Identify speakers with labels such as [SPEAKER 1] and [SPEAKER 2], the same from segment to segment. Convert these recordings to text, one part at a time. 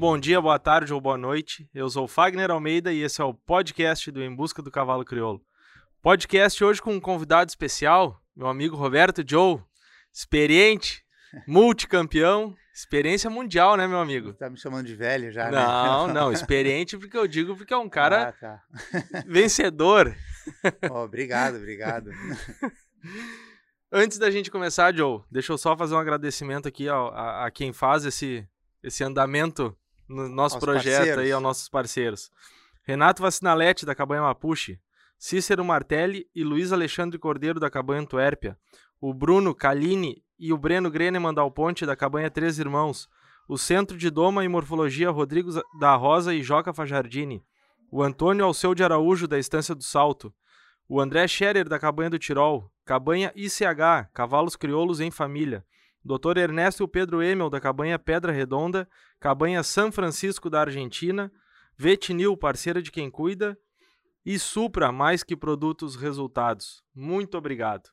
[SPEAKER 1] bom dia, boa tarde ou boa noite. Eu sou Fagner Almeida e esse é o podcast do Em Busca do Cavalo Crioulo. Podcast hoje com um convidado especial, meu amigo Roberto Joe, experiente, multicampeão, experiência mundial, né, meu amigo?
[SPEAKER 2] Tá me chamando de velho já,
[SPEAKER 1] não,
[SPEAKER 2] né?
[SPEAKER 1] Não, experiente porque eu digo porque é um cara
[SPEAKER 2] ah, tá.
[SPEAKER 1] vencedor.
[SPEAKER 2] Oh, obrigado, obrigado.
[SPEAKER 1] Antes da gente começar, Joe, deixa eu só fazer um agradecimento aqui a, a, a quem faz esse, esse andamento no nosso
[SPEAKER 2] Aos
[SPEAKER 1] projeto
[SPEAKER 2] parceiros.
[SPEAKER 1] aí, aos nossos parceiros. Renato Vacinalete, da Cabanha Mapuche, Cícero Martelli e Luiz Alexandre Cordeiro, da Cabanha Antuérpia, o Bruno Caline e o Breno Greneman Dal Ponte, da Cabanha Três Irmãos, o Centro de Doma e Morfologia Rodrigo da Rosa e Joca Fajardini, o Antônio Alceu de Araújo, da Estância do Salto, o André Scherer, da Cabanha do Tirol, Cabanha ICH, Cavalos Crioulos em Família, Dr. Ernesto Pedro Emel, da Cabanha Pedra Redonda, Cabanha São Francisco, da Argentina, Vetinil, parceira de quem cuida, e Supra, mais que produtos, resultados. Muito obrigado.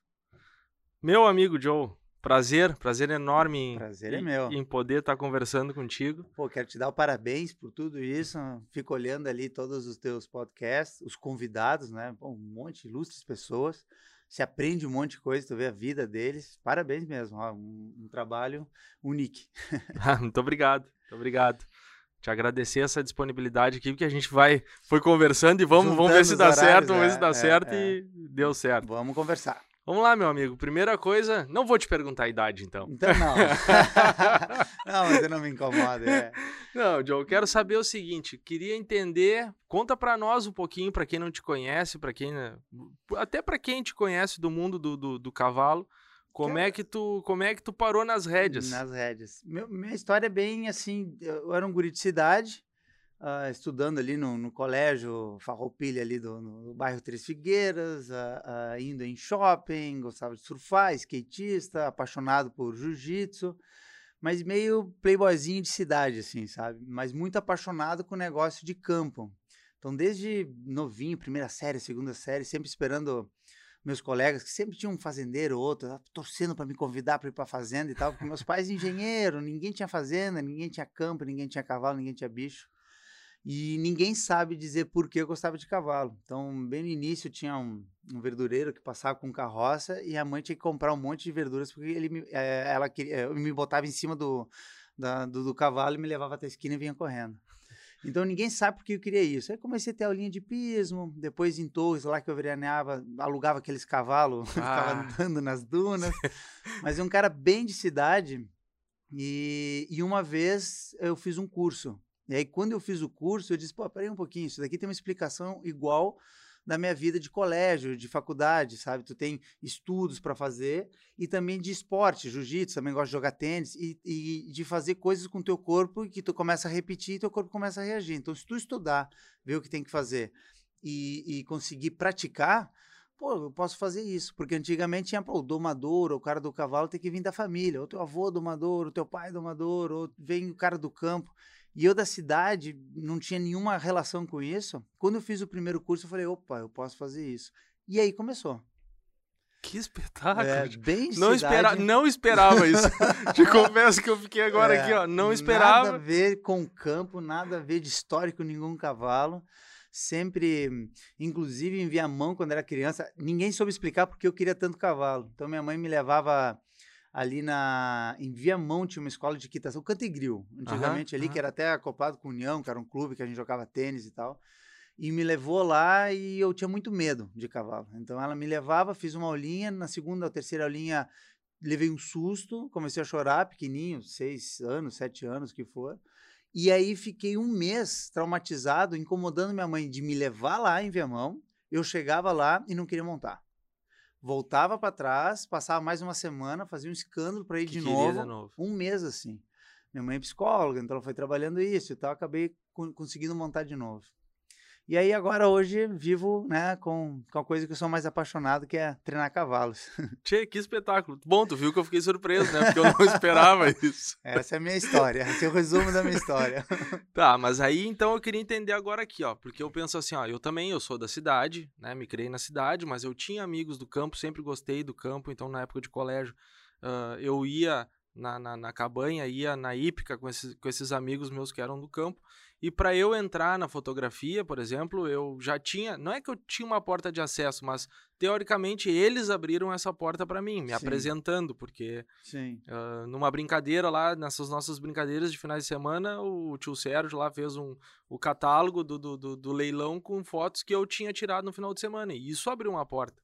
[SPEAKER 1] Meu amigo Joe, prazer, prazer enorme em,
[SPEAKER 2] Prazer é meu.
[SPEAKER 1] em poder estar conversando contigo.
[SPEAKER 2] Pô, quero te dar parabéns por tudo isso. Fico olhando ali todos os teus podcasts, os convidados, né? Um monte de ilustres pessoas. Se aprende um monte de coisa, tu vê a vida deles. Parabéns mesmo, ó, um, um trabalho único.
[SPEAKER 1] Ah, Muito obrigado, muito obrigado. Te agradecer essa disponibilidade aqui, porque a gente vai, foi conversando e vamos, vamos ver se dá
[SPEAKER 2] horários,
[SPEAKER 1] certo, vamos ver se
[SPEAKER 2] é,
[SPEAKER 1] dá
[SPEAKER 2] é,
[SPEAKER 1] certo
[SPEAKER 2] é.
[SPEAKER 1] e deu certo.
[SPEAKER 2] Vamos conversar.
[SPEAKER 1] Vamos lá, meu amigo. Primeira coisa, não vou te perguntar a idade, então.
[SPEAKER 2] Então não. não, mas eu não me incomodo. É.
[SPEAKER 1] Não, Joe, eu quero saber o seguinte, queria entender, conta pra nós um pouquinho, pra quem não te conhece, para quem né, até pra quem te conhece do mundo do, do, do cavalo, como é que tu, como é que tu parou nas rédeas?
[SPEAKER 2] Nas rédeas. Meu- minha história é bem assim, eu era um guri de cidade, ah, estudando ali no, no colégio Farroupilha ali do, no bairro Três Figueiras, ah, indo em shopping, gostava de surfar, skatista, apaixonado por jiu-jitsu, mas meio playboyzinho de cidade, assim, sabe? Mas muito apaixonado com o negócio de campo. Então, desde novinho, primeira série, segunda série, sempre esperando meus colegas, que sempre tinham um fazendeiro ou outro, torcendo para me convidar para ir para fazenda e tal, porque meus pais engenheiro, ninguém tinha fazenda, ninguém tinha campo, ninguém tinha cavalo, ninguém tinha bicho. E ninguém sabe dizer por que eu gostava de cavalo. Então, bem no início, tinha um, um verdureiro que passava com carroça e a mãe tinha que comprar um monte de verduras porque ele me, eh, ela queria, eh, me botava em cima do, da- do, do cavalo e me levava até a esquina e vinha correndo. Então ninguém sabe por que eu queria isso. Aí comecei a ter aulinha de pismo, depois em Torres, lá que eu veraneava, alugava aqueles cavalos, ficava
[SPEAKER 1] Ah.
[SPEAKER 2] andando nas dunas. Mas é um cara bem de cidade. E, e uma vez eu fiz um curso. E aí, quando eu fiz o curso, eu disse: pô, peraí um pouquinho, isso daqui tem uma explicação igual da minha vida de colégio, de faculdade, sabe? Tu tem estudos para fazer e também de esporte, jiu-jitsu, também gosto de jogar tênis e, e de fazer coisas com teu corpo que tu começa a repetir e teu corpo começa a reagir. Então, se tu estudar, ver o que tem que fazer e, e conseguir praticar, pô, eu posso fazer isso. Porque antigamente tinha pô, o domador, o cara do cavalo tem que vir da família, ou teu avô domador, o teu pai domador, ou vem o cara do campo. E eu da cidade não tinha nenhuma relação com isso. Quando eu fiz o primeiro curso, eu falei, opa, eu posso fazer isso. E aí começou.
[SPEAKER 1] Que espetáculo.
[SPEAKER 2] É, bem
[SPEAKER 1] não, espera, não esperava isso. Te confesso que eu fiquei agora
[SPEAKER 2] É,
[SPEAKER 1] aqui, ó, não
[SPEAKER 2] Nada a
[SPEAKER 1] esperava.
[SPEAKER 2] ver com campo, nada a ver de histórico nenhum cavalo. Sempre, inclusive em Viamão, quando era criança, ninguém soube explicar porque eu queria tanto cavalo. Então minha mãe me levava ali na em Viamão tinha uma escola de equitação, Cantegril, antigamente ali que era até acoplado com União, que era um clube que a gente jogava tênis e tal. E me levou lá e eu tinha muito medo de cavalo. Então ela me levava, fiz uma aulinha, na segunda ou terceira aulinha levei um susto, comecei a chorar, pequenininho, seis anos, sete anos, que for. E aí fiquei um mês traumatizado, incomodando minha mãe de me levar lá em Viamão. Eu chegava lá e não queria montar. Voltava para trás, passava mais uma semana, fazia um escândalo para ir de novo,
[SPEAKER 1] de novo.
[SPEAKER 2] um mês assim. Minha mãe é psicóloga, então ela foi trabalhando isso e tal, acabei con- conseguindo montar de novo. E aí agora hoje vivo, né, com, com a coisa que eu sou mais apaixonado, que é treinar cavalos.
[SPEAKER 1] Tchê, que espetáculo. Bom, tu viu que eu fiquei surpreso, né? Porque eu não esperava isso.
[SPEAKER 2] Essa é a minha história, esse é o resumo da minha história.
[SPEAKER 1] Tá, mas aí então eu queria entender agora aqui, ó, porque eu penso assim, ó, eu também, eu sou da cidade, né, me criei na cidade, mas eu tinha amigos do campo, sempre gostei do campo, então na época de colégio ah, eu ia na, na, na cabanha, ia na hípica com esses, com esses amigos meus que eram do campo. E para eu entrar na fotografia, por exemplo, eu já tinha. Não é que eu tinha uma porta de acesso, mas teoricamente eles abriram essa porta para mim, me Sim. apresentando, porque uh, numa brincadeira lá, nessas nossas brincadeiras de finais de semana, o tio Sérgio lá fez um, o catálogo do, do, do, do leilão com fotos que eu tinha tirado no final de semana. E isso abriu uma porta.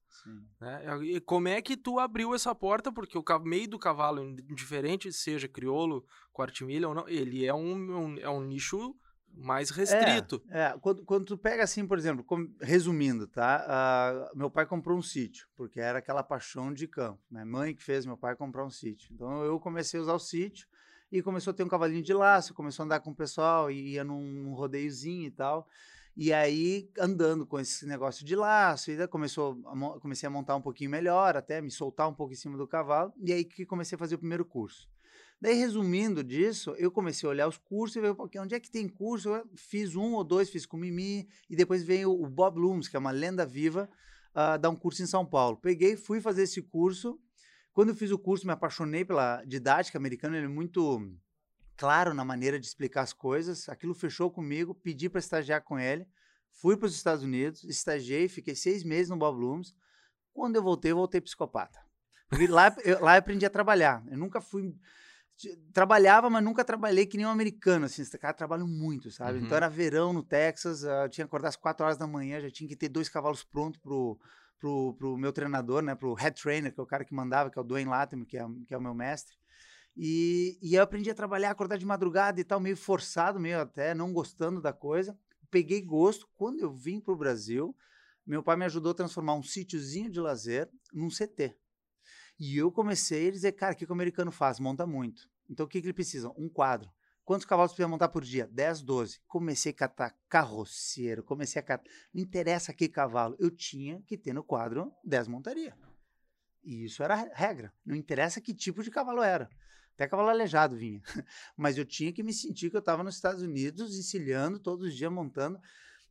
[SPEAKER 1] Né? E como é que tu abriu essa porta? Porque o meio do cavalo, indiferente seja crioulo, quartimilha ou não, ele é um, um é um nicho mais restrito.
[SPEAKER 2] É, é. Quando, quando tu pega assim, por exemplo, resumindo, tá? Uh, meu pai comprou um sítio, porque era aquela paixão de campo. Minha mãe que fez meu pai comprar um sítio. Então eu comecei a usar o sítio e começou a ter um cavalinho de laço, começou a andar com o pessoal, ia num, num rodeiozinho e tal. E aí, andando com esse negócio de laço, e começou a, comecei a montar um pouquinho melhor, até me soltar um pouco em cima do cavalo, e aí que comecei a fazer o primeiro curso. Daí, resumindo disso, eu comecei a olhar os cursos e ver onde é que tem curso. Eu fiz um ou dois, fiz com o Mimi, e depois veio o Bob Looms, que é uma lenda viva, uh, dar um curso em São Paulo. Peguei, fui fazer esse curso. Quando eu fiz o curso, me apaixonei pela didática americana, ele é muito claro na maneira de explicar as coisas. Aquilo fechou comigo, pedi para estagiar com ele. Fui para os Estados Unidos, estagiei, fiquei seis meses no Bob Looms. Quando eu voltei, eu voltei psicopata. Porque lá, eu, lá eu aprendi a trabalhar. Eu nunca fui trabalhava, mas nunca trabalhei que nem um americano, assim, esse cara trabalha muito, sabe? Então uhum. Então era verão no Texas, eu tinha que acordar às 4 horas da manhã, já tinha que ter dois cavalos prontos pro, pro, pro meu treinador, né, pro head trainer, que é o cara que mandava, que é o Dwayne Latimer, que é, que é o meu mestre. E, e eu aprendi a trabalhar, acordar de madrugada e tal, meio forçado, meio até não gostando da coisa. Peguei gosto. Quando eu vim pro Brasil, meu pai me ajudou a transformar um sítiozinho de lazer num CT. E eu comecei a dizer, cara, o que, o americano faz? Monta muito. Então o que, que ele precisa? Um quadro. Quantos cavalos precisa montar por dia? 10, 12. Comecei a catar carroceiro, comecei a catar. Não interessa que cavalo. Eu tinha que ter no quadro 10 montaria. E isso era regra. Não interessa que tipo de cavalo era. Até cavalo aleijado vinha. Mas eu tinha que me sentir que eu estava nos Estados Unidos, encilhando todos os dias, montando.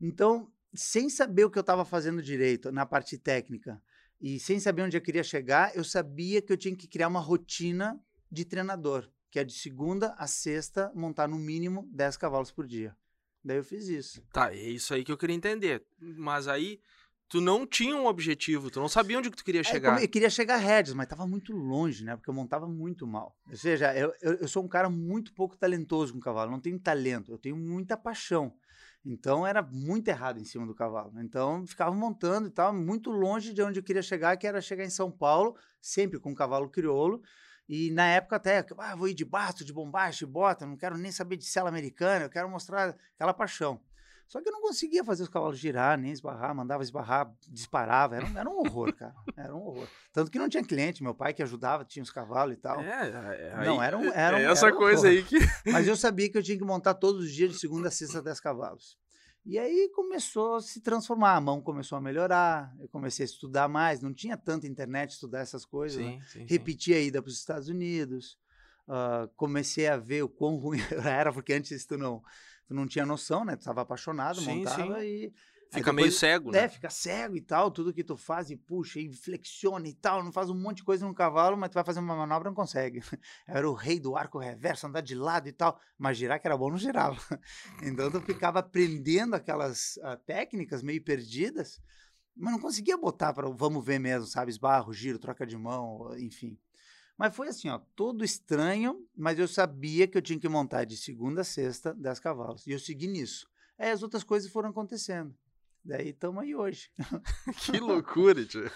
[SPEAKER 2] Então, sem saber o que eu estava fazendo direito na parte técnica, e sem saber onde eu queria chegar, eu sabia que eu tinha que criar uma rotina de treinador, que é de segunda a sexta montar no mínimo 10 cavalos por dia. Daí eu fiz isso.
[SPEAKER 1] Tá, é isso aí que eu queria entender. Mas aí tu não tinha um objetivo, tu não sabia onde que tu queria chegar.
[SPEAKER 2] É, eu queria chegar a Regis, mas estava muito longe, né? Porque eu montava muito mal. Ou seja, eu, eu, eu, sou um cara muito pouco talentoso com cavalo, não tenho talento, eu tenho muita paixão. Então era muito errado em cima do cavalo. Então ficava montando e tal, muito longe de onde eu queria chegar, que era chegar em São Paulo, sempre com um cavalo crioulo. E na época até, ah, vou ir de basto, de bombacha, de bota, não quero nem saber de cela americana, eu quero mostrar aquela paixão. Só que eu não conseguia fazer os cavalos girar, nem esbarrar, mandava esbarrar, disparava. Era um, era um horror, cara. Era um horror. Tanto que não tinha cliente, meu pai que ajudava, tinha os cavalos e tal. É,
[SPEAKER 1] é, é não, era um, era um, é essa era um coisa
[SPEAKER 2] horror.
[SPEAKER 1] aí que.
[SPEAKER 2] Mas eu sabia que eu tinha que montar todos os dias de segunda a sexta 10 cavalos. E aí começou a se transformar, a mão começou a melhorar, eu comecei a estudar mais, não tinha tanta internet estudar essas coisas, sim, né? sim, Repeti sim. a ida para os Estados Unidos, uh, comecei a ver o quão ruim era, porque antes tu não, tu não tinha noção, né? Tu estava apaixonado, sim, montava sim. e...
[SPEAKER 1] Fica depois, meio cego, né?
[SPEAKER 2] É, fica cego e tal, tudo que tu faz e puxa e flexiona e tal, não faz um monte de coisa no cavalo, mas tu vai fazer uma manobra não consegue. Era o rei do arco reverso, andar de lado e tal, mas girar que era bom não girava. Então tu ficava aprendendo aquelas uh, técnicas meio perdidas, mas não conseguia botar para vamos ver mesmo, sabe? Esbarro, giro, troca de mão, enfim. Mas foi assim, ó, todo estranho, mas eu sabia que eu tinha que montar de segunda a sexta 10 cavalos. E eu segui nisso. Aí as outras coisas foram acontecendo. Daí estamos aí hoje.
[SPEAKER 1] que loucura, tio.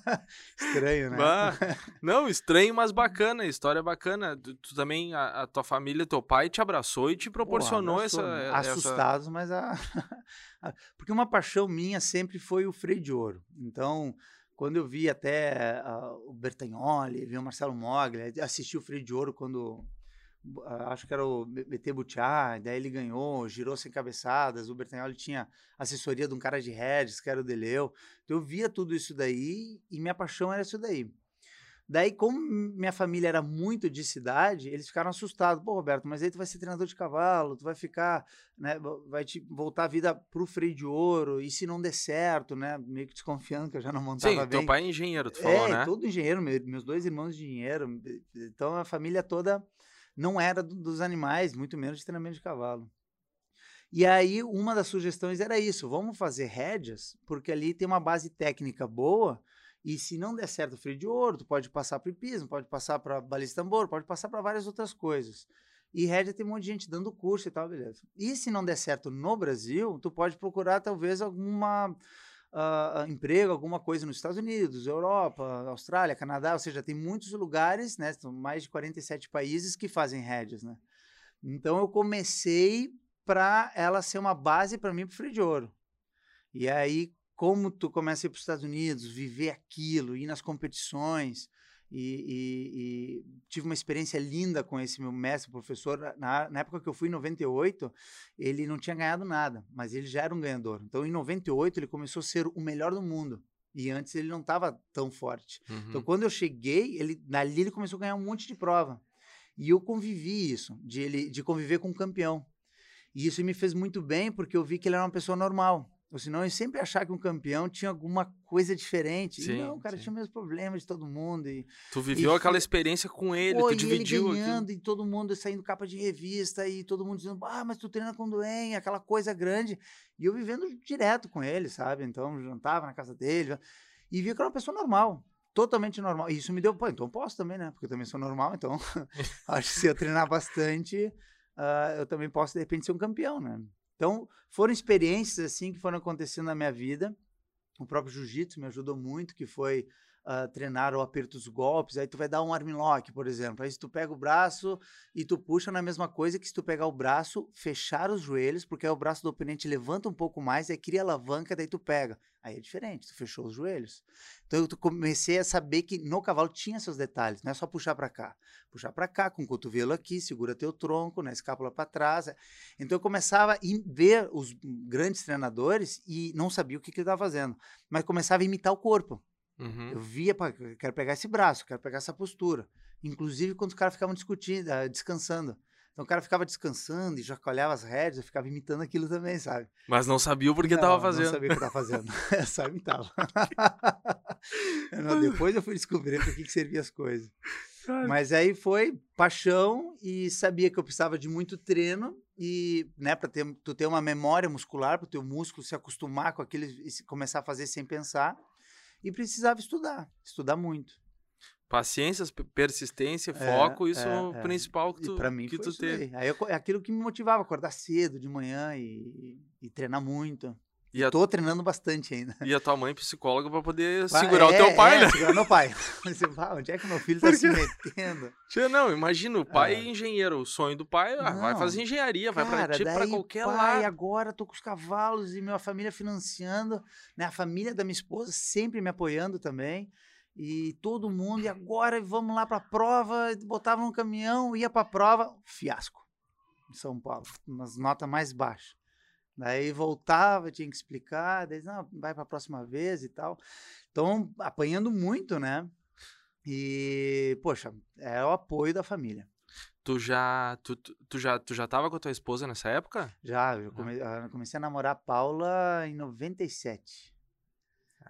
[SPEAKER 2] estranho, né?
[SPEAKER 1] Bah, não, estranho, mas bacana, história bacana. Tu, tu também, a, a, tua família, teu pai te abraçou e te proporcionou Pô, abraçou, essa,
[SPEAKER 2] né? Assustados,
[SPEAKER 1] essa...
[SPEAKER 2] mas a... Porque uma paixão minha sempre foi o freio de ouro. Então, quando eu vi até uh, o Bertagnoli, vi o Marcelo Mogli, assisti o Freio de Ouro quando uh, acho que era o BT Butiá, daí ele ganhou, girou sem cabeçadas, o Bertagnoli tinha assessoria de um cara de Regis, que era o Deleu. Então eu via tudo isso daí e minha paixão era isso daí. Daí, como minha família era muito de cidade, eles ficaram assustados. Pô, Roberto, mas aí tu vai ser treinador de cavalo, tu vai ficar, né, vai te voltar a vida pro freio de ouro, e se não der certo, né, meio que desconfiando que eu já não montava
[SPEAKER 1] Sim,
[SPEAKER 2] bem.
[SPEAKER 1] teu pai é engenheiro, tu falou,
[SPEAKER 2] é,
[SPEAKER 1] né?
[SPEAKER 2] todo engenheiro, meu- meus dois irmãos engenheiro, então a família toda não era do- dos animais, muito menos de treinamento de cavalo. E aí, uma das sugestões era isso: vamos fazer rédeas, porque ali tem uma base técnica boa. E se não der certo o freio de ouro, tu pode passar para hipismo, pode passar para balista tambor, pode passar para várias outras coisas. E rédea tem um monte de gente dando curso e tal, beleza. E se não der certo no Brasil, tu pode procurar talvez alguma ah, emprego, alguma coisa nos Estados Unidos, Europa, Austrália, Canadá, ou seja, tem muitos lugares, né? São mais de 47 países que fazem rédeas, né? Então eu comecei para ela ser uma base para mim para o freio de ouro. E aí, como tu começa a ir para os Estados Unidos, viver aquilo, ir nas competições, e, e- e tive uma experiência linda com esse meu mestre, professor. Na, na época que eu fui, em 98, ele não tinha ganhado nada, mas ele já era um ganhador. Então, em 98, ele começou a ser o melhor do mundo. E antes ele não estava tão forte. Então,
[SPEAKER 1] Uhum.
[SPEAKER 2] quando eu cheguei, ele, dali ele começou a ganhar um monte de prova. E eu convivi isso, de, ele, de conviver com um campeão. E isso me fez muito bem, porque eu vi que ele era uma pessoa normal. Ou senão eu sempre achava que um campeão tinha alguma coisa diferente.
[SPEAKER 1] Sim,
[SPEAKER 2] e não, o cara
[SPEAKER 1] sim.
[SPEAKER 2] tinha os mesmos problemas de todo mundo. E,
[SPEAKER 1] Tu viveu
[SPEAKER 2] E
[SPEAKER 1] aquela experiência com ele,
[SPEAKER 2] Pô,
[SPEAKER 1] tu dividiu
[SPEAKER 2] ele
[SPEAKER 1] aquilo.
[SPEAKER 2] ganhando, e todo mundo saindo capa de revista, e todo mundo dizendo, ah, mas tu treina com doente, aquela coisa grande. E eu vivendo direto com ele, sabe? Então, jantava na casa dele, e via que era uma pessoa normal, totalmente normal. E isso me deu, pô, então eu posso também, né? Porque eu também sou normal, então acho que se eu treinar bastante, ah, eu também posso, de repente, ser um campeão, né? Então, foram experiências, assim, que foram acontecendo na minha vida. O próprio jiu-jitsu me ajudou muito, que foi ah, treinar o aperto dos golpes. Aí tu vai dar um armlock, por exemplo. Aí se tu pega o braço e tu puxa na mesma coisa que se tu pegar o braço, fechar os joelhos, porque aí o braço do oponente levanta um pouco mais, aí cria alavanca, daí tu pega. Aí é diferente, tu fechou os joelhos. Então eu comecei a saber que no cavalo tinha seus detalhes, não é só puxar para cá. Puxar para cá, com o cotovelo aqui, segura teu tronco, na escápula para trás. Então eu começava a ver os grandes treinadores e não sabia o que, que ele estava fazendo, mas começava a imitar o corpo.
[SPEAKER 1] Uhum.
[SPEAKER 2] Eu via, pá, eu quero pegar esse braço, quero pegar essa postura. Inclusive quando os caras ficavam discutindo, ah, descansando. Então o cara ficava descansando e chacoalhava as rédeas, eu ficava imitando aquilo também, sabe?
[SPEAKER 1] Mas não sabia o porquê
[SPEAKER 2] não,
[SPEAKER 1] tava fazendo.
[SPEAKER 2] Não sabia o que tava fazendo. Eu só imitava. Não, depois eu fui descobrir para que, que servia as coisas. Mas aí foi paixão e sabia que eu precisava de muito treino e, né, para ter, tu ter uma memória muscular, para o teu músculo se acostumar com aquilo e começar a fazer sem pensar. E precisava estudar, estudar muito.
[SPEAKER 1] Paciência, pe- persistência,
[SPEAKER 2] É,
[SPEAKER 1] foco, isso é,
[SPEAKER 2] é,
[SPEAKER 1] o
[SPEAKER 2] é.
[SPEAKER 1] principal que
[SPEAKER 2] E
[SPEAKER 1] tu,
[SPEAKER 2] para mim
[SPEAKER 1] que
[SPEAKER 2] foi
[SPEAKER 1] tu
[SPEAKER 2] isso
[SPEAKER 1] teve.
[SPEAKER 2] Aí eu é aquilo que me motivava, acordar cedo de manhã e, e treinar muito.
[SPEAKER 1] E a,
[SPEAKER 2] Tô treinando bastante ainda.
[SPEAKER 1] e a tua mãe psicóloga pra poder segurar o
[SPEAKER 2] é,
[SPEAKER 1] teu pai,
[SPEAKER 2] é,
[SPEAKER 1] né?
[SPEAKER 2] Segurar meu pai. "Pá, onde é que meu filho tá se metendo?
[SPEAKER 1] Tia, Não, imagina, o pai
[SPEAKER 2] É.
[SPEAKER 1] é engenheiro, o sonho do pai, ah, vai fazer engenharia, vai pra,
[SPEAKER 2] Cara,
[SPEAKER 1] tipo, pra qualquer
[SPEAKER 2] pai,
[SPEAKER 1] lado.
[SPEAKER 2] agora tô com os cavalos e minha família financiando, né? A família da minha esposa sempre me apoiando também. E todo mundo, e agora vamos lá pra prova, botava no caminhão, ia pra prova, fiasco. Em São Paulo, umas notas mais baixas. Daí voltava, tinha que explicar, daí, não, vai pra próxima vez e tal. Então, apanhando muito, né? E, poxa, é o apoio da família.
[SPEAKER 1] Tu já, tu, tu, tu já, tu já tava com a tua esposa nessa época?
[SPEAKER 2] Já, eu come- ah, comecei a namorar a Paula em 97.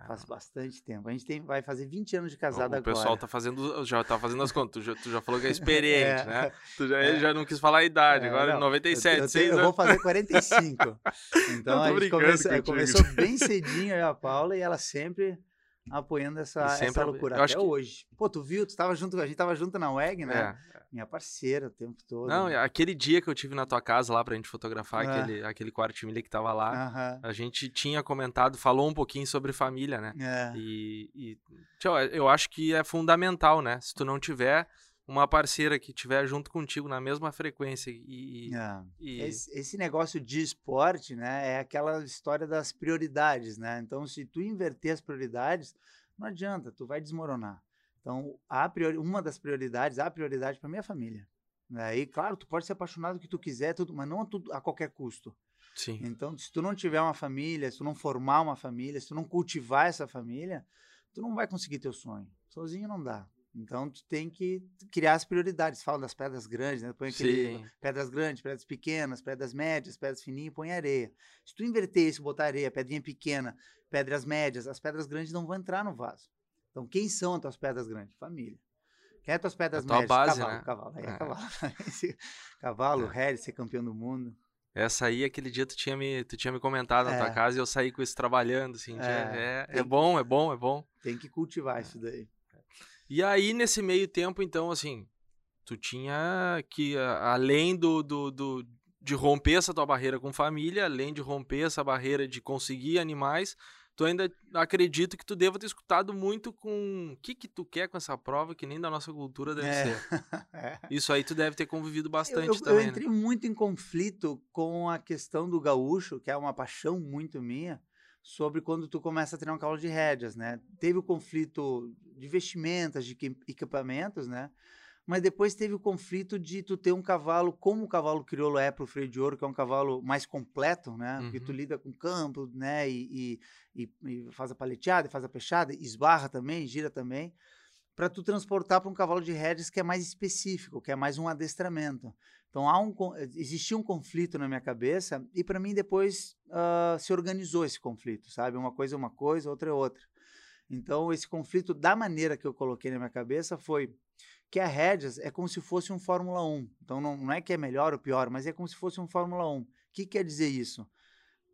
[SPEAKER 2] Faz bastante tempo. A gente tem, vai fazer 20 anos de casado
[SPEAKER 1] o
[SPEAKER 2] agora.
[SPEAKER 1] pessoal tá fazendo, já tá fazendo as contas. Tu já, tu já falou que é experiente,
[SPEAKER 2] É.
[SPEAKER 1] né? Tu já,
[SPEAKER 2] É.
[SPEAKER 1] já não quis falar a idade,
[SPEAKER 2] É,
[SPEAKER 1] agora
[SPEAKER 2] não,
[SPEAKER 1] 97,
[SPEAKER 2] eu, eu,
[SPEAKER 1] seis
[SPEAKER 2] tenho- eu
[SPEAKER 1] anos.
[SPEAKER 2] vou fazer 45. Então a gente começa- começou bem cedinho eu e a Paula e ela sempre apoiando essa, essa loucura até
[SPEAKER 1] que-
[SPEAKER 2] hoje. Pô, tu viu? Tu tava junto, a gente tava junto na WEG, né?
[SPEAKER 1] É.
[SPEAKER 2] Minha parceira o tempo todo.
[SPEAKER 1] Não,
[SPEAKER 2] né?
[SPEAKER 1] aquele dia que eu tive na tua casa lá pra gente fotografar
[SPEAKER 2] Ah.
[SPEAKER 1] aquele, aquele quarto de milha que tava lá,
[SPEAKER 2] Aham.
[SPEAKER 1] a gente tinha comentado, falou um pouquinho sobre família, né?
[SPEAKER 2] É.
[SPEAKER 1] E, e tchau, eu acho que é fundamental, né? Se tu não tiver uma parceira que tiver junto contigo na mesma frequência e,
[SPEAKER 2] É.
[SPEAKER 1] e-
[SPEAKER 2] Esse, esse negócio de esporte, né, é aquela história das prioridades, né? Então, se tu inverter as prioridades, não adianta, tu vai desmoronar. Então, a priori, uma das prioridades, a prioridade para minha família. Né? E claro, tu pode ser apaixonado do que tu quiser, tudo, mas não a, tudo, a qualquer custo.
[SPEAKER 1] sim.
[SPEAKER 2] Então, se tu não tiver uma família, se tu não formar uma família, se tu não cultivar essa família, tu não vai conseguir teu sonho. Sozinho não dá. Então, tu tem que criar as prioridades. Fala das pedras grandes, né? Põe aquele
[SPEAKER 1] Sim.
[SPEAKER 2] pedras grandes, pedras pequenas, pedras médias, pedras fininhas, põe areia. Se tu inverter isso, botar areia, pedrinha pequena, pedras médias, as pedras grandes não vão entrar no vaso. Então, quem são as tuas pedras grandes? Família. Quem é as tuas pedras
[SPEAKER 1] tua
[SPEAKER 2] médias?
[SPEAKER 1] base,
[SPEAKER 2] cavalo,
[SPEAKER 1] né?
[SPEAKER 2] cavalo. Aí é
[SPEAKER 1] É.
[SPEAKER 2] cavalo. cavalo,
[SPEAKER 1] É.
[SPEAKER 2] Harry, ser campeão do mundo.
[SPEAKER 1] Essa aí, aquele dia tu tinha me, tu tinha me comentado na tua
[SPEAKER 2] É.
[SPEAKER 1] casa e eu saí com isso trabalhando, assim.
[SPEAKER 2] É,
[SPEAKER 1] É, é,
[SPEAKER 2] tem-
[SPEAKER 1] bom, é bom, é bom.
[SPEAKER 2] Tem que cultivar isso daí.
[SPEAKER 1] E aí, nesse meio tempo, então, assim, tu tinha que, além do, do, do- de romper essa tua barreira com família, além de romper essa barreira de conseguir animais, tu ainda acredito que tu deva ter escutado muito com o que que tu quer com essa prova, que nem da nossa cultura deve
[SPEAKER 2] É.
[SPEAKER 1] ser.
[SPEAKER 2] É.
[SPEAKER 1] Isso aí tu deve ter convivido
[SPEAKER 2] Eu,
[SPEAKER 1] bastante
[SPEAKER 2] eu- eu
[SPEAKER 1] também, né?
[SPEAKER 2] entrei muito em conflito com a questão do gaúcho, que é uma paixão muito minha, sobre quando tu começa a treinar um cavalo de rédeas, né? Teve o conflito de vestimentas, de equi- equipamentos, né? Mas depois teve o conflito de tu ter um cavalo, como o cavalo crioulo é pro freio de ouro, que é um cavalo mais completo, né? Porque tu
[SPEAKER 1] Uhum.
[SPEAKER 2] lida com campo, né? E, e- e- e faz a paleteada, faz a peixada, esbarra também, gira também para tu transportar para um cavalo de rédeas que é mais específico, que é mais um adestramento. Então há um existia um conflito na minha cabeça e para mim depois ah, se organizou esse conflito, sabe? Uma coisa é uma coisa, outra é outra. Então esse conflito da maneira que eu coloquei na minha cabeça foi que a rédeas é como se fosse um Fórmula 1. Então não, não é que é melhor ou pior, mas é como se fosse um Fórmula 1. O que quer dizer isso?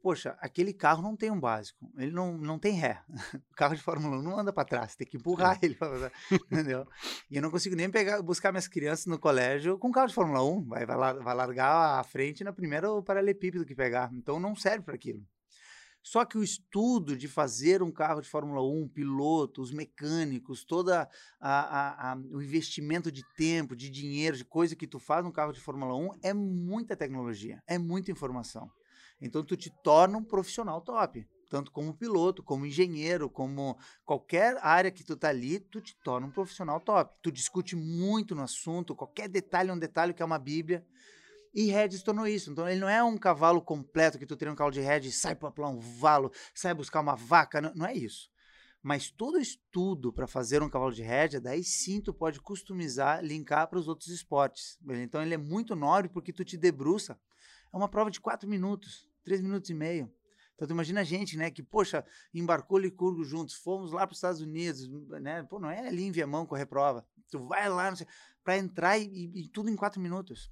[SPEAKER 2] Poxa, aquele carro não tem um básico, ele não, não tem ré. O carro de Fórmula 1 não anda para trás, tem que empurrar ele, pra passar, entendeu? E eu não consigo nem pegar, buscar minhas crianças no colégio com carro de Fórmula 1, vai, vai, vai largar a frente na primeira paralelepípedo que pegar, então não serve para aquilo. Só que o estudo de fazer um carro de Fórmula 1, piloto, os mecânicos, a- o investimento de tempo, de dinheiro, de coisa que tu faz no carro de Fórmula 1 é muita tecnologia, é muita informação. Então tu te torna um profissional top, tanto como piloto, como engenheiro, como qualquer área que tu tá ali, tu te torna um profissional top. Tu discute muito no assunto, qualquer detalhe é um detalhe que é uma bíblia. E Regis tornou isso. Então ele não é um cavalo completo que tu treina um cavalo de Regis, sai para pular um valo, sai buscar uma vaca, não, não é isso. Mas todo estudo para fazer um cavalo de rédea, daí sim tu pode customizar, linkar para os outros esportes. Então ele é muito nobre porque tu te debruça. É uma prova de quatro minutos, três minutos e meio. Então tu imagina a gente, né, que, poxa, embarcou Licurgo juntos, fomos lá para os Estados Unidos, né, pô, não é ali em Viamão correr prova. Tu vai lá, para entrar e, e, e tudo em quatro minutos.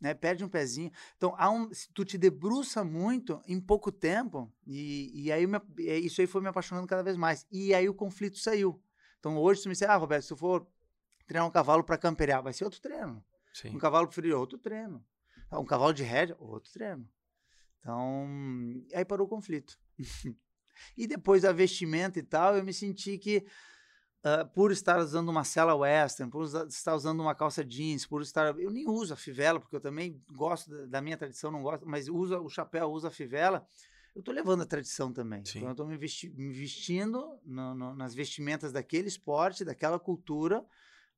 [SPEAKER 2] Né, perde um pezinho. Então, há um, se tu te debruça muito em pouco tempo, e, e aí me, isso aí foi me apaixonando cada vez mais. E aí o conflito saiu. Então, hoje, tu me diz, ah, Roberto, se tu for treinar um cavalo para camperear, vai ser outro treino.
[SPEAKER 1] Sim.
[SPEAKER 2] Um cavalo frio, outro treino. Um cavalo de rédea, outro treino. Então, aí parou o conflito. e depois da vestimenta e tal, eu me senti que, uh, por estar usando uma cela western, por usar, estar usando uma calça jeans, por estar. Eu nem uso a fivela, porque eu também gosto da, da minha tradição, não gosto, mas usa o chapéu, usa a fivela. Eu tô levando a tradição também.
[SPEAKER 1] Sim.
[SPEAKER 2] Então, eu tô me, vesti me vestindo no, no, nas vestimentas daquele esporte, daquela cultura,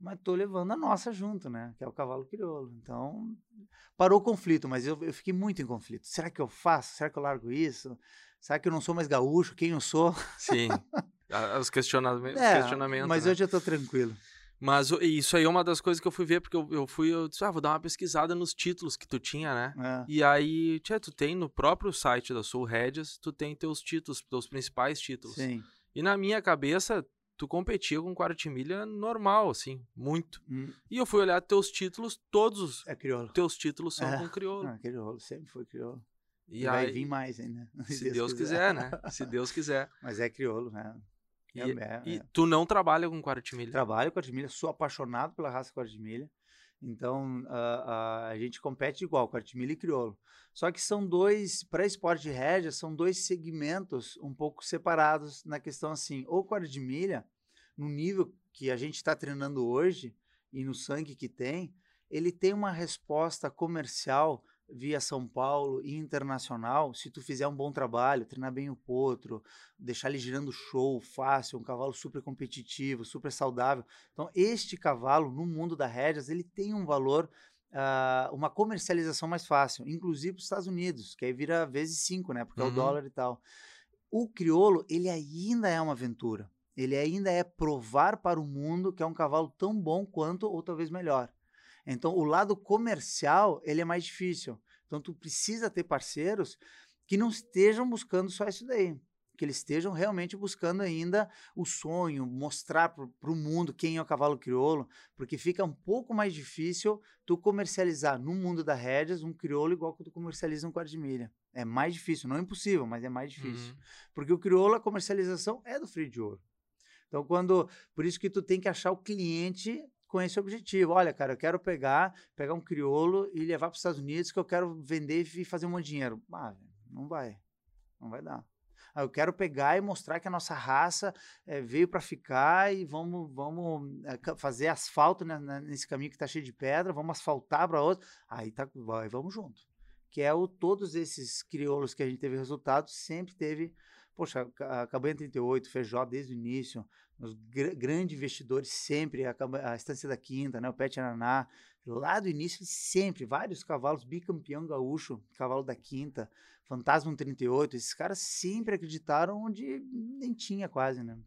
[SPEAKER 2] mas tô levando a nossa junto, né? Que é o cavalo crioulo. Então, parou o conflito, mas eu, eu fiquei muito em conflito. Será que eu faço? Será que eu largo isso? Será que eu não sou mais gaúcho? Quem eu sou?
[SPEAKER 1] Sim. Os questionamentos.
[SPEAKER 2] É,
[SPEAKER 1] questionamentos
[SPEAKER 2] mas
[SPEAKER 1] né?
[SPEAKER 2] hoje eu tô tranquilo.
[SPEAKER 1] Mas isso aí é uma das coisas que eu fui ver, porque eu, eu fui, eu disse, ah, vou dar uma pesquisada nos títulos que tu tinha, né?
[SPEAKER 2] É.
[SPEAKER 1] E aí, tia, tu tem no próprio site da Soul tu tem teus títulos, teus principais títulos.
[SPEAKER 2] Sim.
[SPEAKER 1] E na minha cabeça, tu competia com quartimilha normal, assim, muito.
[SPEAKER 2] Hum,
[SPEAKER 1] E eu fui olhar teus títulos, todos os
[SPEAKER 2] É crioulo.
[SPEAKER 1] teus títulos são
[SPEAKER 2] É.
[SPEAKER 1] com crioulo.
[SPEAKER 2] Ah, crioulo, sempre foi crioulo.
[SPEAKER 1] E,
[SPEAKER 2] E vai
[SPEAKER 1] aí,
[SPEAKER 2] vir mais ainda.
[SPEAKER 1] se Deus, quiser, né? Se Deus quiser.
[SPEAKER 2] Mas é crioulo, né?
[SPEAKER 1] E,
[SPEAKER 2] É, é,
[SPEAKER 1] e
[SPEAKER 2] é.
[SPEAKER 1] tu não trabalha com quartimilha.
[SPEAKER 2] Trabalho com a de milha, sou apaixonado pela raça quarto de milha. Então, a, a, gente compete igual, de milha e crioulo. Só que são dois, para esporte de rédea, são dois segmentos um pouco separados na questão assim, o quarto de milha, no nível que a gente está treinando hoje e no sangue que tem, ele tem uma resposta comercial via São Paulo e internacional, se tu fizer um bom trabalho, treinar bem o potro, deixar ele girando show, fácil, um cavalo super competitivo, super saudável. Então, este cavalo, no mundo da rédeas, ele tem um valor, ah, uma comercialização mais fácil, inclusive para os Estados Unidos, que aí vira vezes cinco, né? Porque é
[SPEAKER 1] Uhum.
[SPEAKER 2] o dólar e tal. O crioulo, ele ainda é uma aventura. Ele ainda é provar para o mundo que é um cavalo tão bom quanto ou talvez melhor. Então, o lado comercial, ele é mais difícil. Então, tu precisa ter parceiros que não estejam buscando só isso daí. Que eles estejam realmente buscando ainda o sonho, mostrar para o mundo quem é o cavalo crioulo, porque fica um pouco mais difícil tu comercializar no mundo da rédeas um crioulo igual que tu comercializa um quarto de milha. É mais difícil, não é impossível, mas é mais difícil. Uhum. Porque o crioulo, a comercialização é do freio de ouro. Então, quando. Por isso que tu tem que achar o cliente com esse objetivo. Olha, cara, eu quero pegar, pegar um crioulo e levar para os Estados Unidos que eu quero vender e fazer um monte de dinheiro. Ah, não vai. Não vai dar. Ah, eu quero pegar e mostrar que a nossa raça é, veio para ficar e vamos, vamos é, fazer asfalto né, nesse caminho que está cheio de pedra, vamos asfaltar para outro. Aí tá, vai, vamos junto. Que é o todos esses crioulos que a gente teve resultado, sempre teve Poxa, a Cabanha 38, Feijó desde o início, os gr grandes investidores sempre, a, a Estância da Quinta, né, o Pet Ananá, lá do início sempre, vários cavalos, bicampeão gaúcho, cavalo da Quinta, Fantasma 38, esses caras sempre acreditaram onde nem tinha quase, né?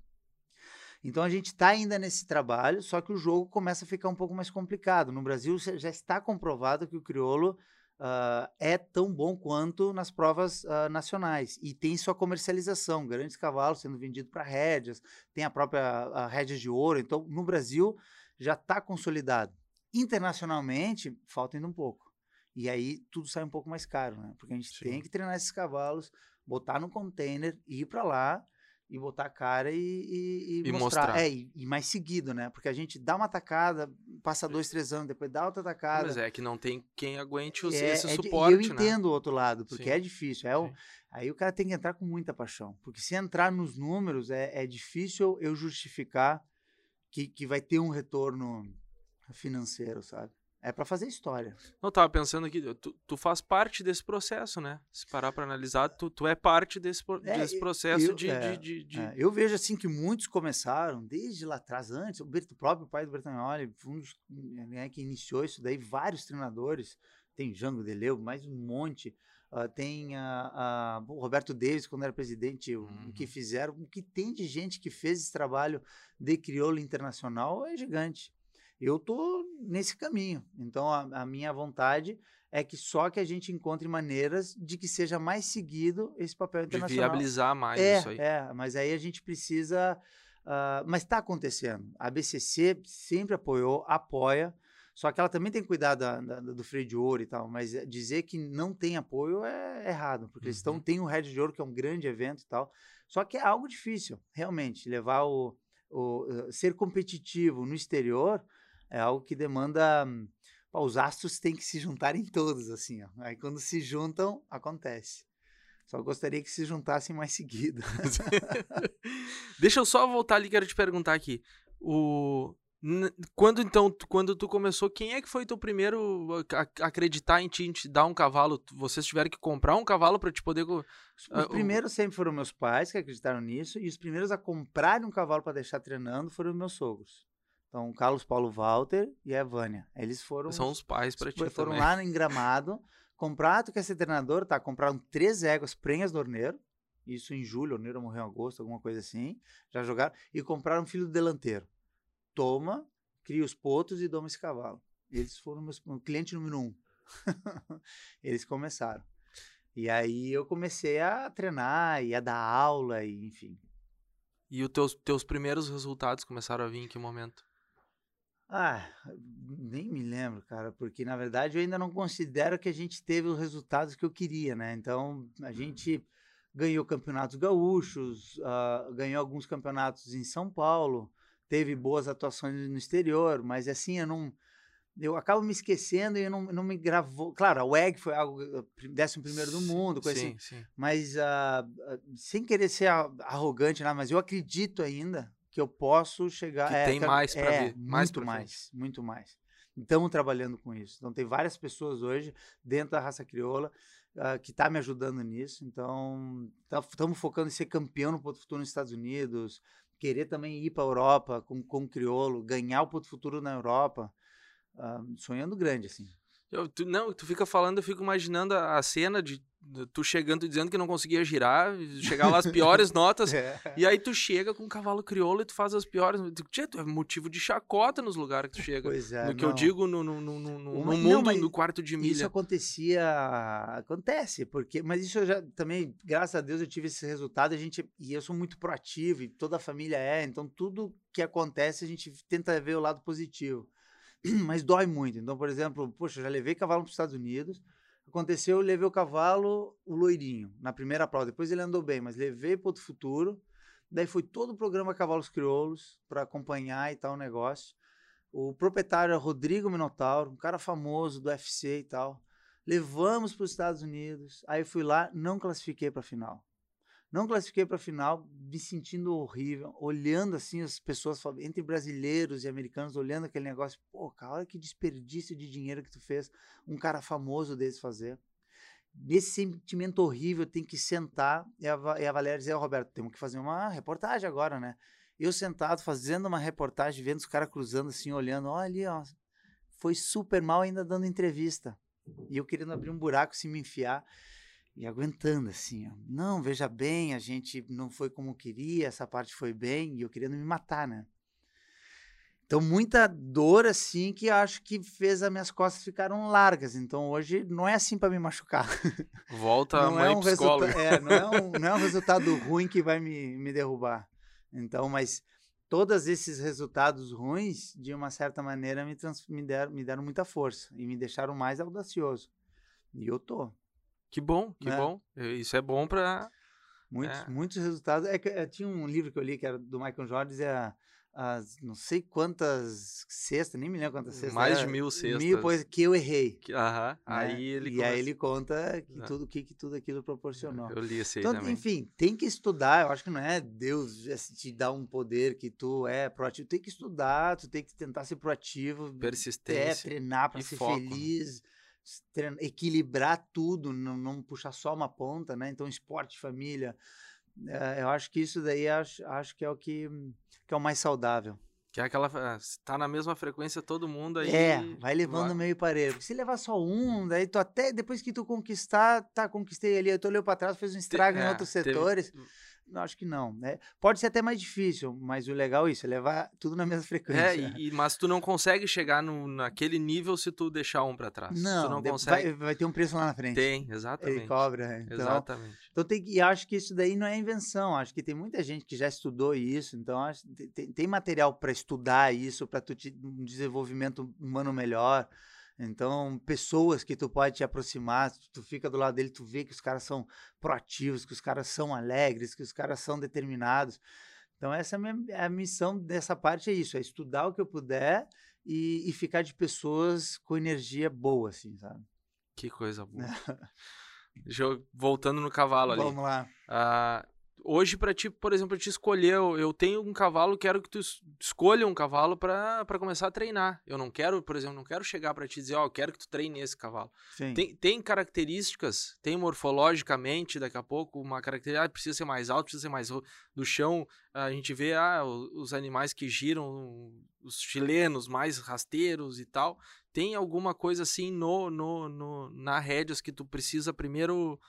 [SPEAKER 2] Então a gente está ainda nesse trabalho, só que o jogo começa a ficar um pouco mais complicado. No Brasil já está comprovado que o crioulo uh, é tão bom quanto nas provas uh, nacionais. E tem sua comercialização, grandes cavalos sendo vendidos para rédeas, tem a própria a rédea de ouro. Então, no Brasil, já está consolidado. Internacionalmente, falta ainda um pouco. E aí tudo sai um pouco mais caro, né? Porque a gente Sim. tem que treinar esses cavalos, botar no container, ir para lá e botar a cara e, e, e, e mostrar. mostrar. É, e, e, mais seguido, né? Porque a gente dá uma tacada, passa dois, três anos, depois dá outra tacada.
[SPEAKER 1] Mas é que não tem quem aguente os, é, esse é suporte,
[SPEAKER 2] eu né? entendo o outro lado, porque Sim. é difícil. É o, aí o cara tem que entrar com muita paixão. Porque se entrar nos números, é, é difícil eu justificar que, que vai ter um retorno financeiro, sabe? É para fazer história.
[SPEAKER 1] Não, tava pensando aqui, tu, tu faz parte desse processo, né? Se parar para analisar, tu, tu é parte desse, é, desse processo eu, de, é, de, de,
[SPEAKER 2] é, eu vejo assim que muitos começaram desde lá atrás, antes, o, Berto, o próprio pai do Bertagnoli, um dos né, que iniciou isso daí, vários treinadores, tem Jango Deleu, mais um monte. Uh, tem a, o Roberto Davis, quando era presidente, uhum. o que uhum. fizeram, o que tem de gente que fez esse trabalho de crioulo internacional é gigante eu tô nesse caminho. Então, a, a, minha vontade é que só que a gente encontre maneiras de que seja mais seguido esse papel internacional.
[SPEAKER 1] De viabilizar mais
[SPEAKER 2] é,
[SPEAKER 1] isso aí.
[SPEAKER 2] É, mas aí a gente precisa... Uh, mas está acontecendo. A BCC sempre apoiou, apoia, só que ela também tem que cuidar da, da, do freio de ouro e tal, mas dizer que não tem apoio é errado, porque uhum. eles estão, tem o Red de Ouro, que é um grande evento e tal, só que é algo difícil, realmente, levar o, o ser competitivo no exterior é algo que demanda. Os astros têm que se juntarem todos, assim, ó. Aí quando se juntam, acontece. Só gostaria que se juntassem mais seguido.
[SPEAKER 1] Deixa eu só voltar ali, quero te perguntar aqui. O... Quando então, quando tu começou, quem é que foi teu primeiro a acreditar em ti, em te dar um cavalo? Vocês tiveram que comprar um cavalo para te poder. Os,
[SPEAKER 2] os primeiros sempre foram meus pais que acreditaram nisso, e os primeiros a comprar um cavalo para deixar treinando foram meus sogros. Então, Carlos Paulo Walter e a Vânia. Eles foram.
[SPEAKER 1] São os pais para ti.
[SPEAKER 2] Foram
[SPEAKER 1] também.
[SPEAKER 2] lá em Gramado. Comprar, tu quer ser treinador, tá? Compraram três éguas prenhas do Orneiro. Isso em julho, o Orneiro morreu em agosto, alguma coisa assim. Já jogaram. E compraram um filho do delanteiro. Toma, cria os potos e doma esse cavalo. Eles foram meus, meu cliente número um. Eles começaram. E aí eu comecei a treinar e a dar aula, e enfim.
[SPEAKER 1] E os teus, teus primeiros resultados começaram a vir em que momento?
[SPEAKER 2] Ah, nem me lembro, cara, porque na verdade eu ainda não considero que a gente teve os resultados que eu queria, né? Então a gente ganhou campeonatos gaúchos, uh, ganhou alguns campeonatos em São Paulo, teve boas atuações no exterior, mas assim eu não. Eu acabo me esquecendo e eu não, não me gravou. Claro, a WEG foi algo décimo primeiro do mundo, coisa sim, assim. Sim. Mas uh, sem querer ser arrogante, né? mas eu acredito ainda que eu posso chegar.
[SPEAKER 1] Que é, tem mais para
[SPEAKER 2] é,
[SPEAKER 1] vir. Mais
[SPEAKER 2] muito mais, muito mais. Estamos trabalhando com isso. Então, tem várias pessoas hoje dentro da raça crioula uh, que está me ajudando nisso. Então, estamos tá, focando em ser campeão no Ponto Futuro nos Estados Unidos, querer também ir para a Europa com, com o crioulo, ganhar o Ponto Futuro na Europa. Uh, sonhando grande, assim.
[SPEAKER 1] Eu, tu, não, tu fica falando, eu fico imaginando a, a cena de tu chegando e dizendo que não conseguia girar, chegar lá as piores notas,
[SPEAKER 2] É.
[SPEAKER 1] e aí tu chega com um cavalo crioulo e tu faz as piores. Tchê, tu é motivo de chacota nos lugares que tu chega.
[SPEAKER 2] Pois é.
[SPEAKER 1] no que eu
[SPEAKER 2] não.
[SPEAKER 1] digo no, no, no, no, no
[SPEAKER 2] Uma- não,
[SPEAKER 1] mundo
[SPEAKER 2] mas
[SPEAKER 1] do quarto de
[SPEAKER 2] Isso
[SPEAKER 1] milha.
[SPEAKER 2] acontecia, acontece, porque, mas isso eu já também, graças a Deus, eu tive esse resultado, a gente, e eu sou muito proativo, e toda a família é, então tudo que acontece a gente tenta ver o lado positivo. Mas dói muito. Então, por exemplo, poxa, eu já levei cavalo para os Estados Unidos, aconteceu, eu levei o cavalo, o loirinho, na primeira prova, depois ele andou bem, mas levei para outro futuro, daí foi todo o programa Cavalos Crioulos para acompanhar e tal o negócio. O proprietário é Rodrigo Minotauro, um cara famoso do UFC e tal. Levamos para os Estados Unidos. Aí fui lá, não classifiquei para a final. Não classifiquei para a final, me sentindo horrível, olhando assim as pessoas, entre brasileiros e americanos, olhando aquele negócio. Pô, cara, que desperdício de dinheiro que tu fez um cara famoso desse fazer. Nesse sentimento horrível, tem que sentar e a, e a Valéria dizer, "Ó, Roberto, temos que fazer uma reportagem agora, né? Eu sentado fazendo uma reportagem, vendo os caras cruzando assim, olhando, olha ali, ó. Foi super mal ainda dando entrevista. E eu querendo abrir um buraco, se me enfiar e aguentando assim, ó. Não, veja bem, a gente não foi como queria, essa parte foi bem, e eu querendo me matar, né? Então, muita dor, assim, que acho que fez as minhas costas ficaram largas. Então, hoje não é assim para me machucar.
[SPEAKER 1] Volta a
[SPEAKER 2] não,
[SPEAKER 1] mãe
[SPEAKER 2] é um
[SPEAKER 1] psicóloga.
[SPEAKER 2] é, não, é um, não é um resultado ruim que vai me, me derrubar. Então, mas todos esses resultados ruins, de uma certa maneira, me, trans- me, deram, me deram muita força e me deixaram mais audacioso. E eu tô.
[SPEAKER 1] Que bom, que
[SPEAKER 2] É.
[SPEAKER 1] bom. Isso é bom pra.
[SPEAKER 2] Muitos,
[SPEAKER 1] É.
[SPEAKER 2] muitos resultados. É eh, tinha um livro que eu li que era do Michael Jordan, dizia as não sei quantas cestas, nem me lembro quantas cestas.
[SPEAKER 1] Mais de mil
[SPEAKER 2] Mil
[SPEAKER 1] cestas.
[SPEAKER 2] coisas que eu errei.
[SPEAKER 1] que- Aham.
[SPEAKER 2] né?
[SPEAKER 1] Aí ele.
[SPEAKER 2] e
[SPEAKER 1] começa-
[SPEAKER 2] aí ele conta que
[SPEAKER 1] É.
[SPEAKER 2] tudo, que, que tudo aquilo proporcionou.
[SPEAKER 1] Eu li esse aí
[SPEAKER 2] Então,
[SPEAKER 1] também.
[SPEAKER 2] enfim, tem que estudar. Eu acho que não é Deus assim, te dar um poder que tu é proativo. Tem que estudar, tu tem que tentar ser proativo. É,
[SPEAKER 1] Persistência.
[SPEAKER 2] treinar para ser
[SPEAKER 1] foco, né?
[SPEAKER 2] feliz, equilibrar tudo, não, não puxar só uma ponta, né? Então, esporte, família. eh, eu acho que isso daí acho, acho que é o que, que é o mais saudável.
[SPEAKER 1] Que é aquela. se Tá na mesma frequência todo mundo aí.
[SPEAKER 2] É, vai levando
[SPEAKER 1] vai.
[SPEAKER 2] meio parelho. Porque se levar só um, daí tu até depois que tu conquistar, tá, conquistei ali, eu tô olhando pra trás, fez um estrago em
[SPEAKER 1] é,
[SPEAKER 2] outros
[SPEAKER 1] teve-
[SPEAKER 2] setores. Não, acho que não. Né? Pode ser até mais difícil, mas o legal é isso, é levar tudo na mesma frequência.
[SPEAKER 1] É, e, mas tu não consegue chegar no, naquele nível se tu deixar um pra trás.
[SPEAKER 2] não,
[SPEAKER 1] não consegue.
[SPEAKER 2] vai, vai ter um preço lá na frente.
[SPEAKER 1] Tem,
[SPEAKER 2] Ele
[SPEAKER 1] exatamente.
[SPEAKER 2] cobra. Então,
[SPEAKER 1] Exatamente.
[SPEAKER 2] então tem que, e acho que isso daí não é invenção. Acho que tem muita gente que já estudou isso. Então acho, que tem, tem material para estudar isso, para tu te, um desenvolvimento humano melhor. Então, pessoas que tu pode te aproximar, tu fica do lado dele, tu vê que os caras são proativos, que os caras são alegres, que os caras são determinados. Então, essa é a, minha, a missão dessa parte é isso, é estudar o que eu puder e, e ficar de pessoas com energia boa, assim, sabe?
[SPEAKER 1] Que coisa boa. Deixa eu- voltando no cavalo ali.
[SPEAKER 2] Vamos lá.
[SPEAKER 1] Ah, hoje, pra ti, por exemplo, te escolher, eu, tenho um cavalo, quero que tu es- escolha um cavalo pra começar a treinar. Eu não quero, por exemplo, não quero chegar pra te dizer, ó, eu quero que tu treine esse cavalo.
[SPEAKER 2] Sim.
[SPEAKER 1] Tem, tem características, tem morfologicamente, daqui a pouco, uma característica, ah, precisa ser mais alto, precisa ser mais do chão. A gente vê ah, os animais que giram, os chilenos mais rasteiros e tal. Tem alguma coisa assim no, no, no na rédeas que tu precisa primeiro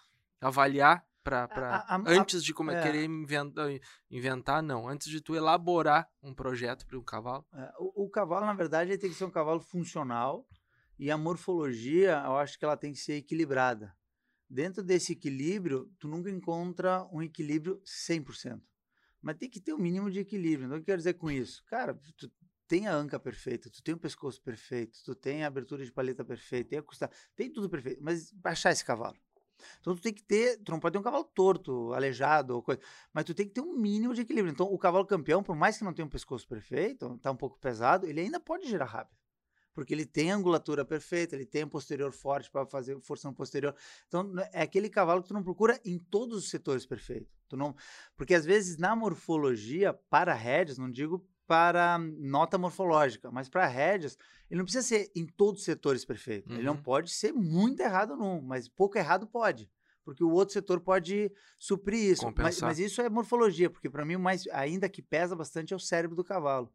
[SPEAKER 1] avaliar pra, pra-
[SPEAKER 2] a- a-
[SPEAKER 1] antes de come-
[SPEAKER 2] é.
[SPEAKER 1] querer inventar, inventar, não, antes de tu elaborar um projeto para um cavalo.
[SPEAKER 2] É, o, o cavalo, na verdade, ele tem que ser um cavalo funcional e a morfologia, eu acho que ela tem que ser equilibrada. Dentro desse equilíbrio, tu nunca encontra um equilíbrio 100%. Mas tem que ter o um mínimo de equilíbrio. Então, o que eu quero dizer com isso? Cara, tu tem a anca perfeita, tu tem o pescoço perfeito, tu tem a abertura de paleta perfeita, tem a costada, tem tudo perfeito. Mas baixar esse cavalo. Então tu tem que ter, tu não pode ter um cavalo torto, aleijado ou coisa, mas tu tem que ter um mínimo de equilíbrio. Então o cavalo campeão, por mais que não tenha um pescoço perfeito, tá um pouco pesado, ele ainda pode girar rápido. Porque ele tem a angulatura perfeita, ele tem um posterior forte para fazer força no posterior. Então é aquele cavalo que tu não procura em todos os setores perfeito. Tu não, porque às vezes na morfologia para rédeas, não digo para nota morfológica, mas para rédeas, ele não precisa ser em todos os setores perfeito. Ele não
[SPEAKER 1] Uhum.
[SPEAKER 2] pode ser muito errado num, mas pouco errado pode. Porque o outro setor pode suprir isso. Mas, mas isso é morfologia, porque para mim o mais, ainda que pesa bastante é o cérebro do cavalo.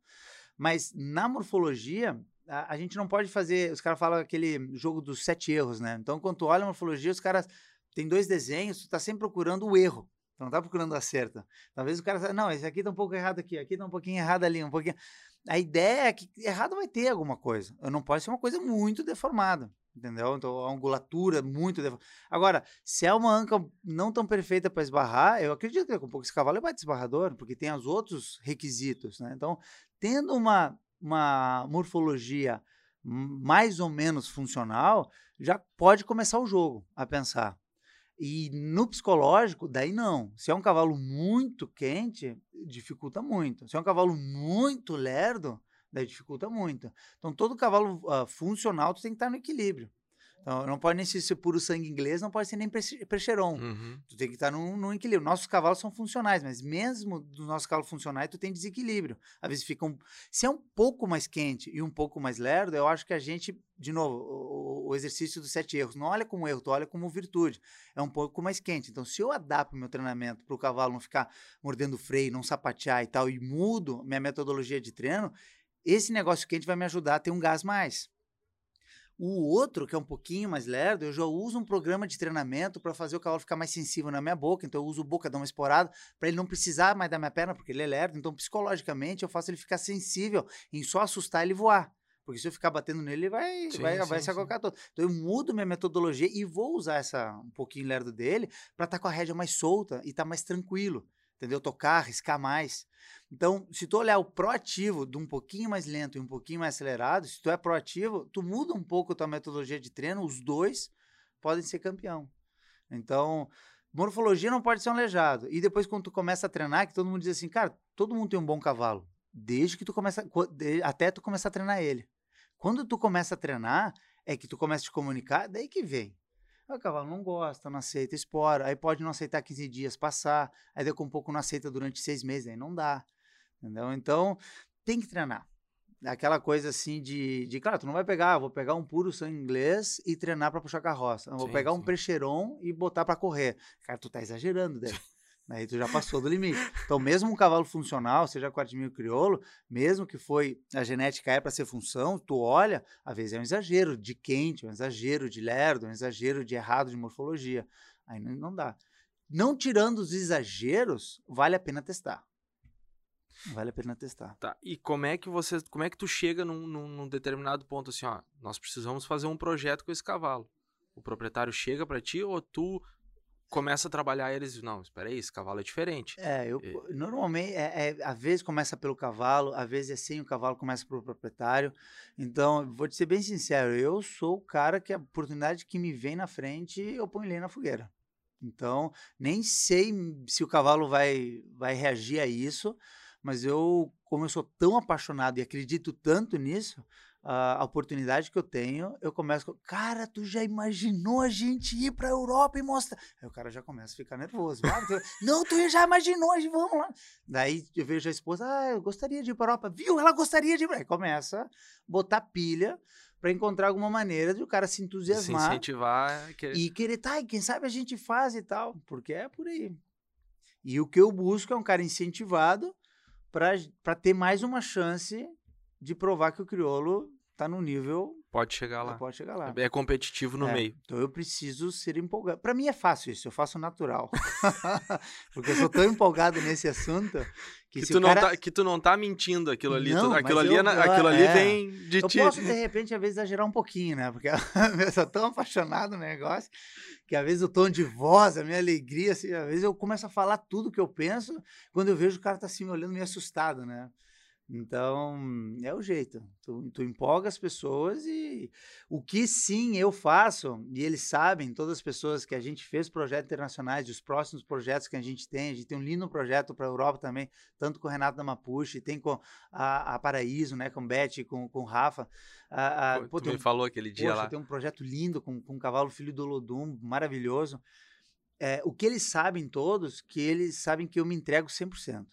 [SPEAKER 2] Mas na morfologia, a, a gente não pode fazer. Os caras falam aquele jogo dos sete erros, né? Então, quando tu olha a morfologia, os caras tem dois desenhos, tu está sempre procurando o erro. Tu não está procurando o acerto. Talvez o cara fale, não, esse aqui tá um pouco errado aqui, aqui tá um pouquinho errado ali, um pouquinho. A ideia é que errado vai ter alguma coisa. Não pode ser uma coisa muito deformada. Entendeu? Então, a angulatura é muito. Deformada. Agora, se é uma anca não tão perfeita para esbarrar, eu acredito que com um pouco esse cavalo é mais esbarrador, porque tem os outros requisitos. Né? Então, tendo uma, uma morfologia mais ou menos funcional, já pode começar o jogo a pensar. E no psicológico, daí não. Se é um cavalo muito quente, dificulta muito. Se é um cavalo muito lerdo, daí dificulta muito. Então, todo cavalo uh, funcional tu tem que estar no equilíbrio. Então, não pode nem ser puro sangue inglês, não pode ser nem precheron. Uhum. Tu tem que estar num, num, equilíbrio. Nossos cavalos são funcionais, mas mesmo dos nossos cavalos funcionais, tu tem desequilíbrio. Às vezes fica um... Se é um pouco mais quente e um pouco mais lerdo, eu acho que a gente, de novo, o, o exercício dos sete erros, não olha como erro, tu olha como virtude. É um pouco mais quente. Então, se eu adapto meu treinamento para o cavalo não ficar mordendo freio, não sapatear e tal, e mudo minha metodologia de treino, esse negócio quente vai me ajudar a ter um gás mais. O outro, que é um pouquinho mais lerdo, eu já uso um programa de treinamento para fazer o cavalo ficar mais sensível na minha boca. Então eu uso boca, dar uma esporada, para ele não precisar mais da minha perna, porque ele é lerdo. Então, psicologicamente, eu faço ele ficar sensível em só assustar ele voar. Porque se eu ficar batendo nele, ele vai, sim, vai, sim, vai se acocar todo. Então eu mudo minha metodologia e vou usar essa um pouquinho lerdo dele para estar tá com a rédea mais solta e estar tá mais tranquilo entendeu? Tocar, arriscar mais. Então, se tu olhar o proativo de um pouquinho mais lento e um pouquinho mais acelerado, se tu é proativo, tu muda um pouco a tua metodologia de treino, os dois podem ser campeão. Então, morfologia não pode ser um aleijado. E depois, quando tu começa a treinar, que todo mundo diz assim, cara, todo mundo tem um bom cavalo. Desde que tu começa, até tu começar a treinar ele. Quando tu começa a treinar, é que tu começa a te comunicar, daí que vem. O cavalo não gosta, não aceita espora, aí pode não aceitar 15 dias passar, aí daqui a um pouco não aceita durante seis meses, aí não dá. Entendeu? Então, tem que treinar. Aquela coisa assim de, de claro, tu não vai pegar, vou pegar um puro sangue inglês e treinar para puxar carroça. Não, vou sim, pegar sim. um precheron e botar para correr. Cara, tu tá exagerando, deve. Aí tu já passou do limite. Então, mesmo um cavalo funcional, seja quartimil crioulo, mesmo que foi a genética é para ser função, tu olha, às vezes é um exagero de quente, um exagero de lerdo, um exagero de errado de morfologia. Aí não, não dá. Não tirando os exageros, vale a pena testar. Vale a pena testar.
[SPEAKER 1] Tá. E como é que você, como é que tu chega num, num, num determinado ponto assim, ó, nós precisamos fazer um projeto com esse cavalo. O proprietário chega para ti ou tu começa a trabalhar eles, não, espera aí, esse cavalo é diferente.
[SPEAKER 2] É, eu e... normalmente, é, é, às vezes começa pelo cavalo, às vezes é sem o cavalo, começa pelo proprietário. Então, vou te ser bem sincero, eu sou o cara que a oportunidade que me vem na frente, eu ponho ele na fogueira. Então, nem sei se o cavalo vai, vai reagir a isso, mas eu, como eu sou tão apaixonado e acredito tanto nisso, a oportunidade que eu tenho, eu começo com, cara, tu já imaginou a gente ir pra Europa e mostrar? Aí o cara já começa a ficar nervoso. não, tu já imaginou, vamos lá. Daí eu vejo a esposa, ah, eu gostaria de ir pra Europa. Viu? Ela gostaria de ir. Aí começa a botar pilha para encontrar alguma maneira de o cara se entusiasmar. Se
[SPEAKER 1] incentivar.
[SPEAKER 2] Que... E querer, tá, e quem sabe a gente faz e tal. Porque é por aí. E o que eu busco é um cara incentivado para ter mais uma chance de provar que o crioulo está no nível.
[SPEAKER 1] Pode chegar lá.
[SPEAKER 2] Pode chegar lá.
[SPEAKER 1] É competitivo no
[SPEAKER 2] é,
[SPEAKER 1] meio.
[SPEAKER 2] Então eu preciso ser empolgado. Para mim é fácil isso, eu faço natural. Porque eu sou tão empolgado nesse assunto
[SPEAKER 1] que, que tu, cara... não tá, que tu não tá mentindo aquilo ali. Não, tu, aquilo ali, eu, aquilo ali é, vem de
[SPEAKER 2] eu
[SPEAKER 1] ti.
[SPEAKER 2] Eu posso, de repente, às vezes, exagerar um pouquinho, né? Porque eu sou tão apaixonado no negócio que às vezes o tom de voz, a minha alegria, assim, às vezes eu começo a falar tudo que eu penso quando eu vejo o cara tá assim me olhando meio assustado, né? Então, é o jeito. Tu, tu, empolga as pessoas e o que sim eu faço, e eles sabem, todas as pessoas que a gente fez projetos internacionais, os próximos projetos que a gente tem, a gente tem um lindo projeto para a Europa também, tanto com o Renato da Mapuche, tem com a, a Paraíso, né, com Beth, com, com o Rafa.
[SPEAKER 1] A, a, pô, tu me falou aquele dia poxa, lá.
[SPEAKER 2] Tem um projeto lindo com, com o cavalo filho do Lodum, maravilhoso. É, o que eles sabem todos, que eles sabem que eu me entrego 100%.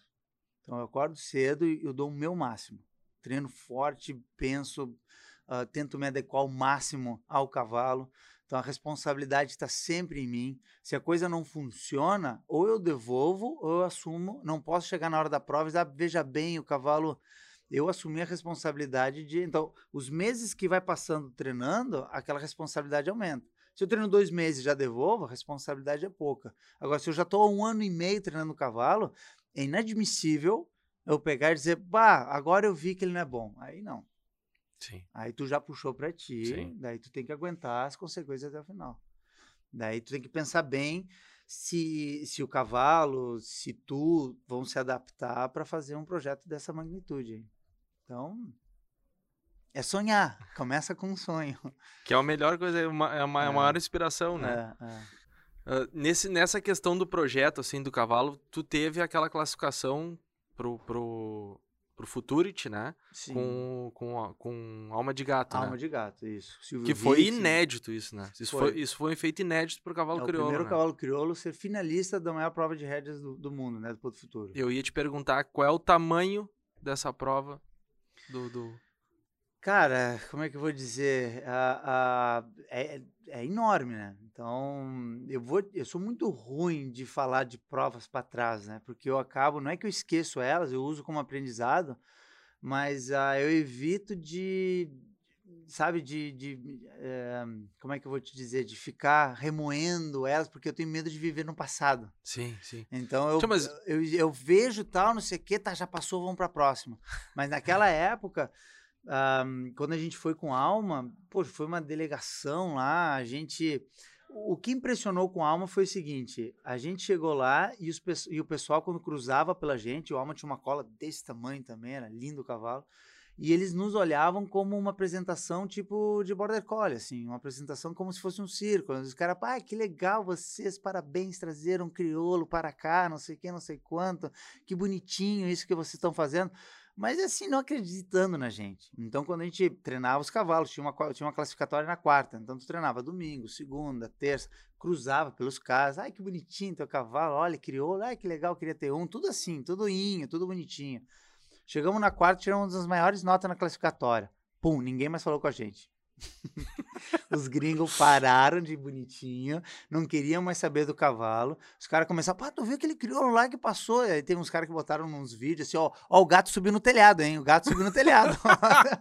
[SPEAKER 2] Então eu acordo cedo e eu dou o meu máximo. Treino forte, penso, uh, tento me adequar ao máximo ao cavalo. Então a responsabilidade está sempre em mim. Se a coisa não funciona, ou eu devolvo ou eu assumo. Não posso chegar na hora da prova e dizer, ah, veja bem, o cavalo. Eu assumi a responsabilidade de. Então, os meses que vai passando treinando, aquela responsabilidade aumenta. Se eu treino dois meses e já devolvo, a responsabilidade é pouca. Agora, se eu já estou há um ano e meio treinando cavalo, é inadmissível eu pegar e dizer, bah, agora eu vi que ele não é bom. Aí não.
[SPEAKER 1] Sim.
[SPEAKER 2] Aí tu já puxou para ti,
[SPEAKER 1] Sim.
[SPEAKER 2] daí tu tem que aguentar as consequências até o final. Daí tu tem que pensar bem se, se o cavalo, se tu vão se adaptar para fazer um projeto dessa magnitude. Então, é sonhar. Começa com um sonho.
[SPEAKER 1] Que é a melhor coisa, é uma, é é a
[SPEAKER 2] É.
[SPEAKER 1] maior inspiração, né?
[SPEAKER 2] É, é.
[SPEAKER 1] Nesse, nessa questão do projeto, assim, do cavalo, tu teve aquela classificação pro, pro, pro Futurity, né?
[SPEAKER 2] Sim.
[SPEAKER 1] Com, com, com alma de gato,
[SPEAKER 2] Alma
[SPEAKER 1] né?
[SPEAKER 2] de gato, isso. Silvio
[SPEAKER 1] Que foi
[SPEAKER 2] Hicks,
[SPEAKER 1] inédito isso, né? Isso
[SPEAKER 2] Foi.
[SPEAKER 1] foi, isso foi um feito inédito pro cavalo
[SPEAKER 2] É o
[SPEAKER 1] crioulo,
[SPEAKER 2] primeiro
[SPEAKER 1] né?
[SPEAKER 2] cavalo crioulo ser finalista da maior prova de rédeas do, do mundo, né? Do Ponto Futuro.
[SPEAKER 1] Eu ia te perguntar qual é o tamanho dessa prova do... do...
[SPEAKER 2] Cara, como é que eu vou dizer? Ah, ah, é, é enorme, né? Então, eu vou, eu sou muito ruim de falar de provas para trás, né? Porque eu acabo, não é que eu esqueço elas, eu uso como aprendizado, mas ah, eu evito de, sabe, de, de eh, como é que eu vou te dizer, de ficar remoendo elas, porque eu tenho medo de viver no passado.
[SPEAKER 1] Sim, sim.
[SPEAKER 2] Então eu,
[SPEAKER 1] Tio, mas-
[SPEAKER 2] eu, eu vejo tal, não sei o que, tá, já passou, vamos pra próxima. Mas naquela época, ahm, quando a gente foi com Alma, pô, foi uma delegação lá, a gente. O que impressionou com Alma foi o seguinte: a gente chegou lá e, os, e o pessoal, quando cruzava pela gente, o Alma tinha uma cola desse tamanho também, era lindo o cavalo. E eles nos olhavam como uma apresentação tipo de Border Collie, assim, uma apresentação como se fosse um circo. Os caras, pai, que legal vocês, parabéns, trazeram um crioulo para cá, não sei o que, não sei quanto, que bonitinho isso que vocês estão fazendo. Mas assim, não acreditando na gente. Então, quando a gente treinava os cavalos, tinha uma, tinha uma classificatória na quarta. Então, tu treinava domingo, segunda, terça, cruzava pelos caras. Ai, que bonitinho teu cavalo, olha, crioulo, ai, que legal, queria ter um. Tudo assim, tudo inho, tudo bonitinho. Chegamos na quarta, tiramos das maiores notas na classificatória. Pum, ninguém mais falou com a gente. Os gringos pararam de bonitinho, não queriam mais saber do cavalo. Os caras começaram, pá, tu viu aquele crioulo lá que passou? E aí tem uns caras que botaram uns vídeos assim, ó, ó, o gato subiu no telhado, hein? O gato subiu no telhado.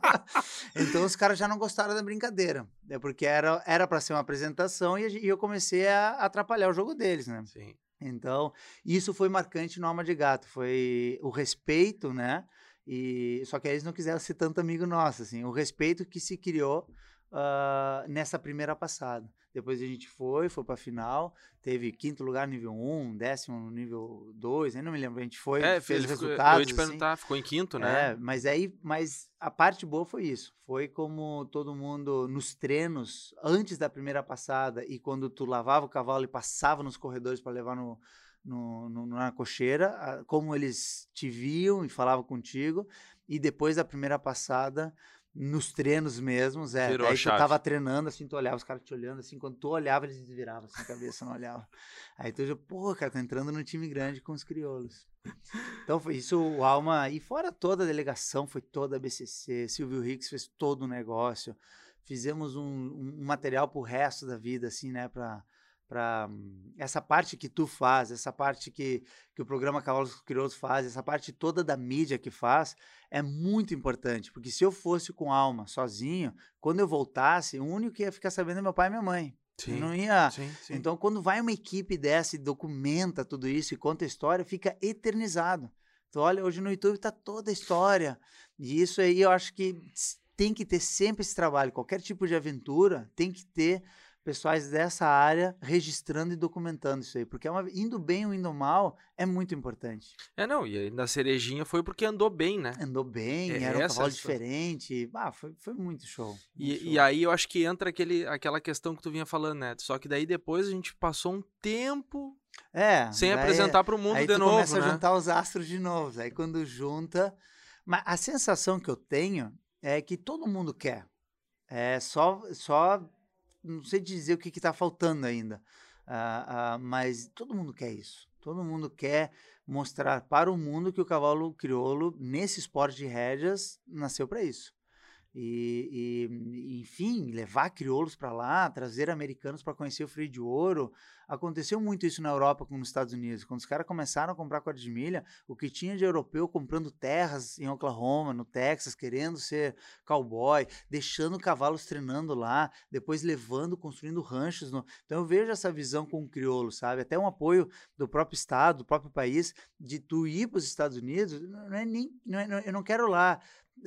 [SPEAKER 2] então os caras já não gostaram da brincadeira. É porque era era para ser uma apresentação e, e eu comecei a atrapalhar o jogo deles, né?
[SPEAKER 1] Sim.
[SPEAKER 2] Então, isso foi marcante no Alma de Gato, foi o respeito, né? E só que eles não quiseram ser tanto amigo nosso, assim, o respeito que se criou ah, nessa primeira passada. Depois a gente foi, foi para final, teve quinto lugar no nível 1, décimo no nível 2, eu não me lembro, a gente foi,
[SPEAKER 1] É,
[SPEAKER 2] fez
[SPEAKER 1] ficou-
[SPEAKER 2] resultados.
[SPEAKER 1] eu ia te
[SPEAKER 2] assim.
[SPEAKER 1] perguntar, ficou em quinto, né?
[SPEAKER 2] É, mas aí, mas a parte boa foi isso. Foi como todo mundo nos treinos, antes da primeira passada e quando tu lavava o cavalo e passava nos corredores para levar no, no, no- na cocheira, como eles te viam e falavam contigo. E depois da primeira passada, nos treinos mesmos, é.
[SPEAKER 1] Virou a
[SPEAKER 2] Aí tu tava treinando, assim, tu olhava os caras te olhando, assim, quando tu olhava, eles desviravam assim a cabeça, não olhava. Aí tu já, pô, cara, tô entrando no time grande com os crioulos. Então foi isso, o Alma, e fora toda a delegação, foi toda a BCC, Silvio Hicks fez todo o negócio, fizemos um, um material pro resto da vida, assim, né, pra, pra hum, essa parte que tu faz, essa parte que, que o programa Cavalos Crioulos faz, essa parte toda da mídia que faz, é muito importante, porque se eu fosse com Alma sozinho, quando eu voltasse, o único que ia ficar sabendo é meu pai e minha mãe.
[SPEAKER 1] Sim,
[SPEAKER 2] não ia...
[SPEAKER 1] sim, sim.
[SPEAKER 2] Então, quando vai uma equipe dessa e documenta tudo isso e conta a história, fica eternizado. Então, olha, hoje no YouTube tá toda a história. E isso aí eu acho que tem que ter sempre esse trabalho. Qualquer tipo de aventura tem que ter pessoais dessa área registrando e documentando isso aí. Porque é uma, indo bem ou indo mal é muito importante.
[SPEAKER 1] É, não, e aí na cerejinha foi porque andou bem, né?
[SPEAKER 2] Andou bem,
[SPEAKER 1] É,
[SPEAKER 2] era um cavalo
[SPEAKER 1] a
[SPEAKER 2] diferente. Ah, foi, foi muito show. muito
[SPEAKER 1] E, e
[SPEAKER 2] show.
[SPEAKER 1] aí eu acho que entra aquele, aquela questão que tu vinha falando, né? Só que daí depois a gente passou um tempo
[SPEAKER 2] é,
[SPEAKER 1] sem
[SPEAKER 2] daí-
[SPEAKER 1] apresentar pro mundo
[SPEAKER 2] aí
[SPEAKER 1] de
[SPEAKER 2] tu
[SPEAKER 1] novo,
[SPEAKER 2] começa
[SPEAKER 1] né?
[SPEAKER 2] a juntar os astros de novo. Aí quando junta. Mas a sensação que eu tenho é que todo mundo quer. É só. só não sei dizer o que está faltando ainda. Ah, ah, mas todo mundo quer isso. Todo mundo quer mostrar para o mundo que o cavalo crioulo, nesse esporte de rédeas, nasceu para isso. E, e, enfim, levar crioulos para lá, trazer americanos para conhecer o freio de ouro. Aconteceu muito isso na Europa como nos Estados Unidos. Quando os caras começaram a comprar quarto de milha, o que tinha de europeu comprando terras em Oklahoma, no Texas, querendo ser cowboy, deixando cavalos treinando lá, depois levando, construindo ranchos. No... Então eu vejo essa visão com o crioulo, sabe? Até um apoio do próprio estado, do próprio país, de tu ir para os Estados Unidos, não é nem, não é, eu não quero lá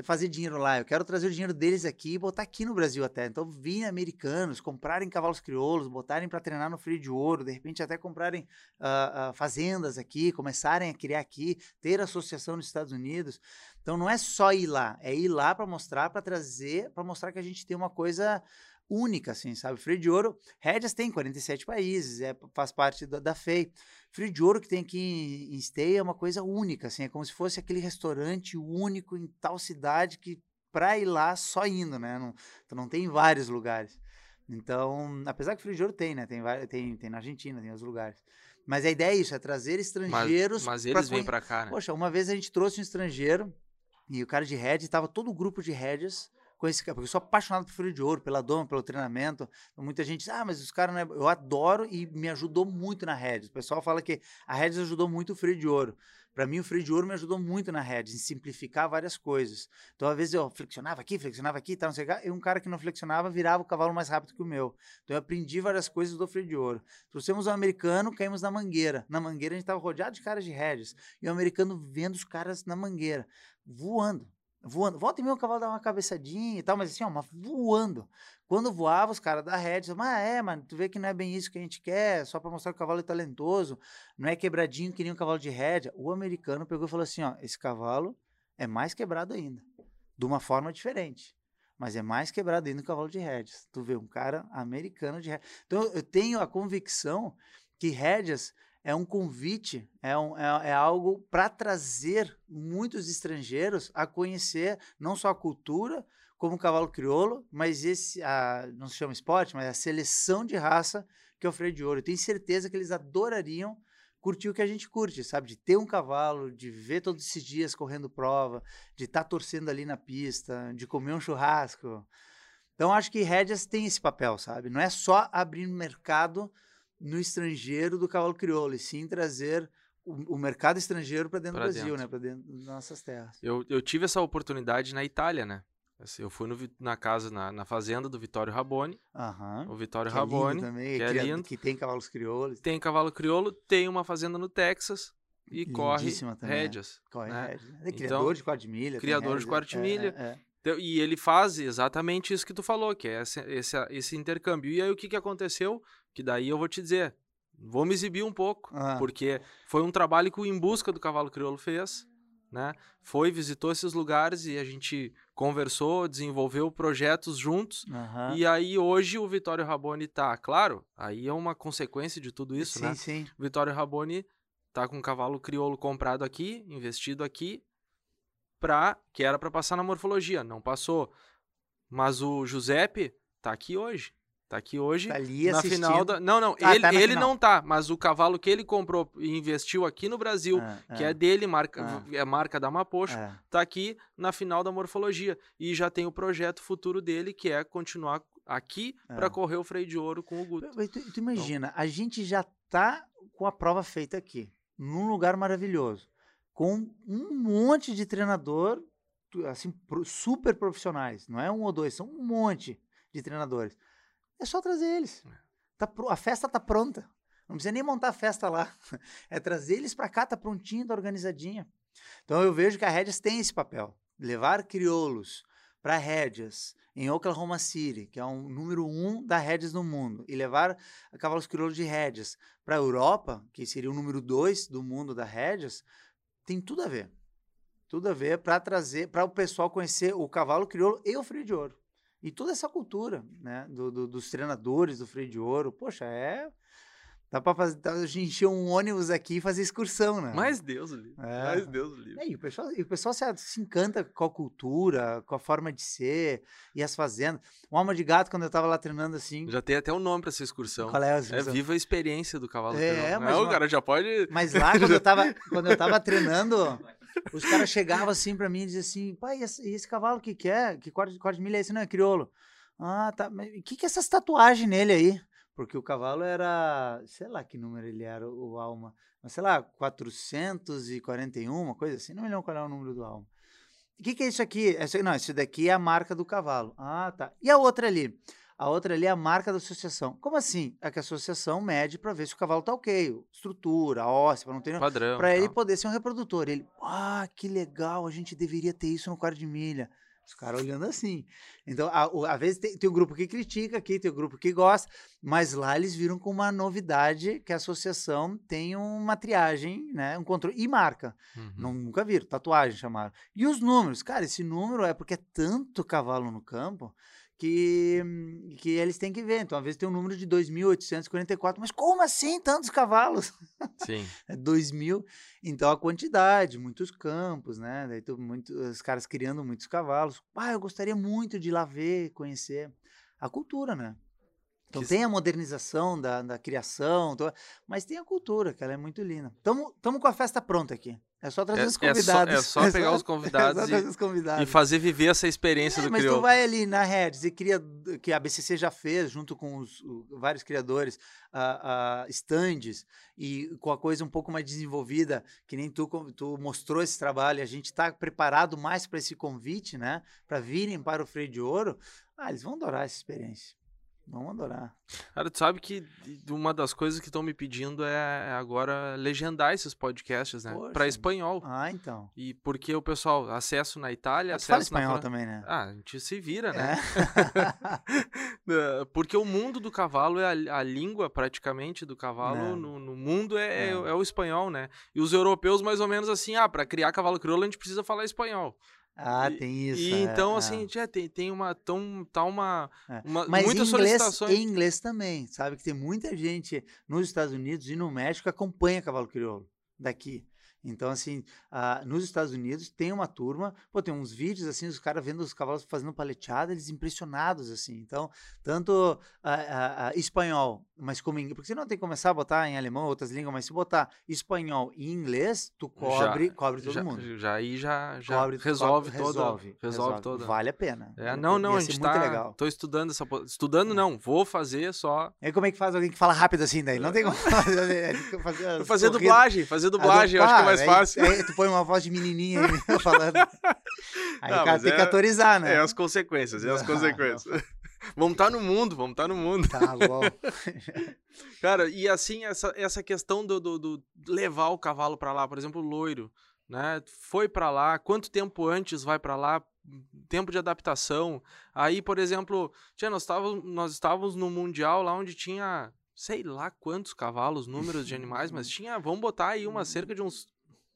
[SPEAKER 2] fazer dinheiro lá, eu quero trazer o dinheiro deles aqui e botar aqui no Brasil até. Então, vir americanos, comprarem cavalos crioulos, botarem para treinar no frio de ouro, de repente até comprarem uh, uh, fazendas aqui, começarem a criar aqui, ter associação nos Estados Unidos. Então, não é só ir lá, é ir lá para mostrar, para trazer, para mostrar que a gente tem uma coisa única, assim, sabe? Freio de ouro, Rédias tem 47 países, é, faz parte da, da FEI. Freio de ouro que tem aqui em, em Stay é uma coisa única, assim, é como se fosse aquele restaurante único em tal cidade que para ir lá só indo, né? Não, então não tem vários lugares. Então, apesar que Freio de ouro tem, né? Tem, tem, tem na Argentina, tem outros lugares. Mas a ideia é isso, é trazer estrangeiros.
[SPEAKER 1] Mas, mas eles vêm para cá, né?
[SPEAKER 2] Poxa, uma vez a gente trouxe um estrangeiro e o cara de Red, estava todo o grupo de Redges com esse cara, porque eu sou apaixonado por Freio de Ouro, pela doma, pelo treinamento. Muita gente diz, ah, mas os caras é... Eu adoro e me ajudou muito na Red. O pessoal fala que a Red ajudou muito o Freio de Ouro. Para mim, o freio de ouro me ajudou muito na Red, em simplificar várias coisas. Então, às vezes, eu flexionava aqui, flexionava aqui, tal, não sei o que, e um cara que não flexionava virava o cavalo mais rápido que o meu. Então, eu aprendi várias coisas do freio de ouro. Trouxemos um americano, caímos na mangueira. Na mangueira, a gente estava rodeado de caras de Regis. E o americano vendo os caras na mangueira, voando voando. Volta e meia o cavalo dava uma cabeçadinha e tal, mas assim, ó, mas voando. Quando voava, os caras da rede, mas ah, é, mano, tu vê que não é bem isso que a gente quer, só para mostrar que o cavalo é talentoso, não é quebradinho que nem um cavalo de rédea. O americano pegou e falou assim, ó, esse cavalo é mais quebrado ainda, de uma forma diferente. Mas é mais quebrado ainda o cavalo de rédeas. Tu vê um cara americano de rédeas. Então, eu tenho a convicção que rédeas é um convite, é, um, é, é algo para trazer muitos estrangeiros a conhecer não só a cultura, como o cavalo crioulo, mas esse, a, não se chama esporte, mas a seleção de raça que é o freio de ouro. Eu tenho certeza que eles adorariam curtir o que a gente curte, sabe? De ter um cavalo, de ver todos esses dias correndo prova, de estar tá torcendo ali na pista, de comer um churrasco. Então, acho que rédeas tem esse papel, sabe? Não é só abrir mercado no estrangeiro do cavalo crioulo, e sim trazer o, o mercado estrangeiro para dentro pra do Brasil, dentro. né? Para dentro das nossas terras.
[SPEAKER 1] Eu, eu tive essa oportunidade na Itália, né? Assim, eu fui no, na casa, na, na fazenda do Vitório Raboni.
[SPEAKER 2] Uhum.
[SPEAKER 1] O Vitório que Raboni, é também, que, é lindo.
[SPEAKER 2] Que tem cavalos crioulos.
[SPEAKER 1] Tem cavalo crioulo, tem uma fazenda no Texas e corre também. rédeas.
[SPEAKER 2] Corre né? rédeas. É criador então, de quarto de milha.
[SPEAKER 1] Criador de quarto de milha. Então, e ele faz exatamente isso que tu falou, que é esse, esse, esse intercâmbio. E aí o que, que aconteceu? Que daí eu vou te dizer, vou me exibir um pouco, ah. porque foi um trabalho que o Em Busca do Cavalo Crioulo fez, né? Foi, visitou esses lugares e a gente conversou, desenvolveu projetos juntos. Uhum. E aí hoje o Vitório Raboni tá, claro, aí é uma consequência de tudo isso,
[SPEAKER 2] sim,
[SPEAKER 1] né?
[SPEAKER 2] Sim.
[SPEAKER 1] O Vitório Raboni tá com um cavalo crioulo comprado aqui, investido aqui, pra, que era para passar na morfologia, não passou. Mas o Giuseppe tá aqui hoje. Tá aqui hoje.
[SPEAKER 2] Tá ali
[SPEAKER 1] na
[SPEAKER 2] assistindo.
[SPEAKER 1] final da. Não, não. Ah, ele tá ele não tá, mas o cavalo que ele comprou e investiu aqui no Brasil, ah, que é, é dele, marca, ah. é marca da Mapocho, é. tá aqui na final da morfologia. E já tem o projeto futuro dele, que é continuar aqui para correr o freio de ouro com o Guto.
[SPEAKER 2] Tu, tu, tu imagina, então, a gente já tá com a prova feita aqui, num lugar maravilhoso com um monte de treinador, assim, super profissionais. Não é um ou dois, são um monte de treinadores. É só trazer eles. É. Tá, a festa tá pronta. Não precisa nem montar a festa lá. É trazer eles para cá, tá prontinho, tá organizadinha. Então eu vejo que a Rédias tem esse papel. Levar crioulos para Rédias em Oklahoma City, que é um número um da Rédias no mundo, e levar cavalos crioulos de Rédias para a Europa, que seria o número dois do mundo da Rédias, tem tudo a ver. Tudo a ver para trazer, para o pessoal conhecer o cavalo crioulo e o freio de ouro. E toda essa cultura, né, do, do, dos treinadores do freio de ouro. Poxa, é Dá pra fazer, dá pra gente encher um ônibus aqui e fazer excursão, né?
[SPEAKER 1] Mais Deus livre.
[SPEAKER 2] É.
[SPEAKER 1] Mais Deus livre.
[SPEAKER 2] É, e o pessoal, e o pessoal se, se encanta com a cultura, com a forma de ser e as fazendas. O Alma de Gato, quando eu tava lá treinando assim.
[SPEAKER 1] Já tem até um nome pra essa excursão.
[SPEAKER 2] Qual é a
[SPEAKER 1] É
[SPEAKER 2] excursão?
[SPEAKER 1] viva a experiência do cavalo.
[SPEAKER 2] É,
[SPEAKER 1] crioulo.
[SPEAKER 2] mas
[SPEAKER 1] Não,
[SPEAKER 2] uma-
[SPEAKER 1] cara já pode.
[SPEAKER 2] Mas lá, quando eu tava, quando eu tava treinando, os caras chegavam assim pra mim e diziam assim: pai, e esse, esse cavalo que que é? Que corte, corte de milha é esse? Não, é crioulo. Ah, tá. Mas o que que é essas tatuagens nele aí? Porque o cavalo era, sei lá que número ele era, o Alma. Mas sei lá, 441, uma coisa assim. Não me lembro qual é o número do Alma. O que, que é isso aqui? Essa, não, isso daqui é a marca do cavalo. Ah, tá. E a outra ali? A outra ali é a marca da associação. Como assim? É que a associação mede para ver se o cavalo tá ok. Estrutura, óssea, para não ter.
[SPEAKER 1] Padrão.
[SPEAKER 2] Para ele poder ser um reprodutor. Ele, ah, que legal, a gente deveria ter isso no quarto de milha. Os caras olhando assim. Então, às vezes tem, tem o grupo que critica aqui, tem o grupo que gosta, mas lá eles viram com uma novidade que a associação tem uma triagem, né? Um controle. E marca.
[SPEAKER 1] Uhum.
[SPEAKER 2] Não, nunca viram, tatuagem chamaram. E os números? Cara, esse número é porque é tanto cavalo no campo que, que eles têm que ver. Então, às vezes tem um número de 2.844, mas como assim tantos cavalos?
[SPEAKER 1] Sim.
[SPEAKER 2] É 2.000. Então, a quantidade, muitos campos, né? Daí, tu, muito, os caras criando muitos cavalos. Ah, eu gostaria muito de ir lá ver, conhecer a cultura, né? Então,
[SPEAKER 1] Que
[SPEAKER 2] tem a modernização da, da criação, to- mas tem a cultura, que ela é muito linda. Estamos com a festa pronta aqui. É só trazer
[SPEAKER 1] É-
[SPEAKER 2] os
[SPEAKER 1] é só- é
[SPEAKER 2] convidados.
[SPEAKER 1] só pegar os
[SPEAKER 2] é
[SPEAKER 1] convidados
[SPEAKER 2] só
[SPEAKER 1] e-
[SPEAKER 2] trazer os convidados.
[SPEAKER 1] E fazer viver essa experiência
[SPEAKER 2] É,
[SPEAKER 1] do
[SPEAKER 2] mas tu
[SPEAKER 1] crioulo.
[SPEAKER 2] vai ali na Reds e cria, que a BCC já fez, junto com os, o- vários criadores, a, stands, e com a coisa um pouco mais desenvolvida, que nem tu, tu mostrou esse trabalho, e a gente está preparado mais para esse convite, né? Para virem para o Freio de Ouro. Ah, eles vão adorar essa experiência. Vão adorar.
[SPEAKER 1] Cara, tu sabe que uma das coisas que estão me pedindo é é agora legendar esses podcasts, né? Pra
[SPEAKER 2] Poxa.
[SPEAKER 1] espanhol.
[SPEAKER 2] Ah, então.
[SPEAKER 1] E porque o pessoal, acesso na Itália,
[SPEAKER 2] Ah, tu fala
[SPEAKER 1] acesso na
[SPEAKER 2] espanhol
[SPEAKER 1] Fran-
[SPEAKER 2] também, né?
[SPEAKER 1] Ah, a gente se vira, né?
[SPEAKER 2] É.
[SPEAKER 1] Eh, Porque o mundo do cavalo é a, a língua praticamente do cavalo
[SPEAKER 2] Não.
[SPEAKER 1] no, no mundo é, é,
[SPEAKER 2] Não.
[SPEAKER 1] é o espanhol, né? E os europeus mais ou menos assim, ah, para criar cavalo crioulo a gente precisa falar espanhol.
[SPEAKER 2] Ah,
[SPEAKER 1] E-
[SPEAKER 2] tem isso.
[SPEAKER 1] e
[SPEAKER 2] é,
[SPEAKER 1] então
[SPEAKER 2] é.
[SPEAKER 1] assim, já tem, tem uma tão tá uma,
[SPEAKER 2] É.
[SPEAKER 1] uma
[SPEAKER 2] Mas
[SPEAKER 1] muitas
[SPEAKER 2] em inglês,
[SPEAKER 1] solicitações.
[SPEAKER 2] em inglês também, sabe? Que tem muita gente nos Estados Unidos e no México que acompanha cavalo crioulo daqui. Então, assim, ah, nos Estados Unidos tem uma turma, pô, tem uns vídeos, assim, os caras vendo os cavalos fazendo paleteada, eles impressionados, assim. Então, tanto ah, ah, espanhol, mas como inglês, porque você não tem que começar a botar em alemão, outras línguas, mas se botar espanhol e inglês, tu cobre, cobre todo
[SPEAKER 1] já,
[SPEAKER 2] mundo.
[SPEAKER 1] Já aí já, já
[SPEAKER 2] Cobre-
[SPEAKER 1] resolve
[SPEAKER 2] cobre-
[SPEAKER 1] toda,
[SPEAKER 2] resolve,
[SPEAKER 1] resolve, toda.
[SPEAKER 2] Vale a pena.
[SPEAKER 1] É, não, não, a gente
[SPEAKER 2] muito
[SPEAKER 1] tá,
[SPEAKER 2] legal.
[SPEAKER 1] tô estudando essa, estudando não, vou fazer só,
[SPEAKER 2] Aí como é que faz alguém que fala rápido assim daí? Não tem como fazer. é, fazer,
[SPEAKER 1] fazer dublagem, fazer dublagem, eu acho que
[SPEAKER 2] Ah,
[SPEAKER 1] mais
[SPEAKER 2] aí-
[SPEAKER 1] fácil.
[SPEAKER 2] Aí, tu põe uma voz de menininha aí falando. Aí
[SPEAKER 1] Ah,
[SPEAKER 2] o cara tem que
[SPEAKER 1] é-
[SPEAKER 2] atorizar, né?
[SPEAKER 1] É as consequências, é as
[SPEAKER 2] Não,
[SPEAKER 1] consequências. vamos estar no mundo, vamos estar no mundo.
[SPEAKER 2] Tá bom.
[SPEAKER 1] Cara, e assim, essa, essa questão do, do, do levar o cavalo pra lá, por exemplo, o loiro, né? Foi pra lá, quanto tempo antes vai pra lá? Tempo de adaptação. Aí, por exemplo, tia, nós, estávamos, nós estávamos no Mundial lá onde tinha, sei lá quantos cavalos, números de animais, mas tinha, vamos botar aí uma cerca de uns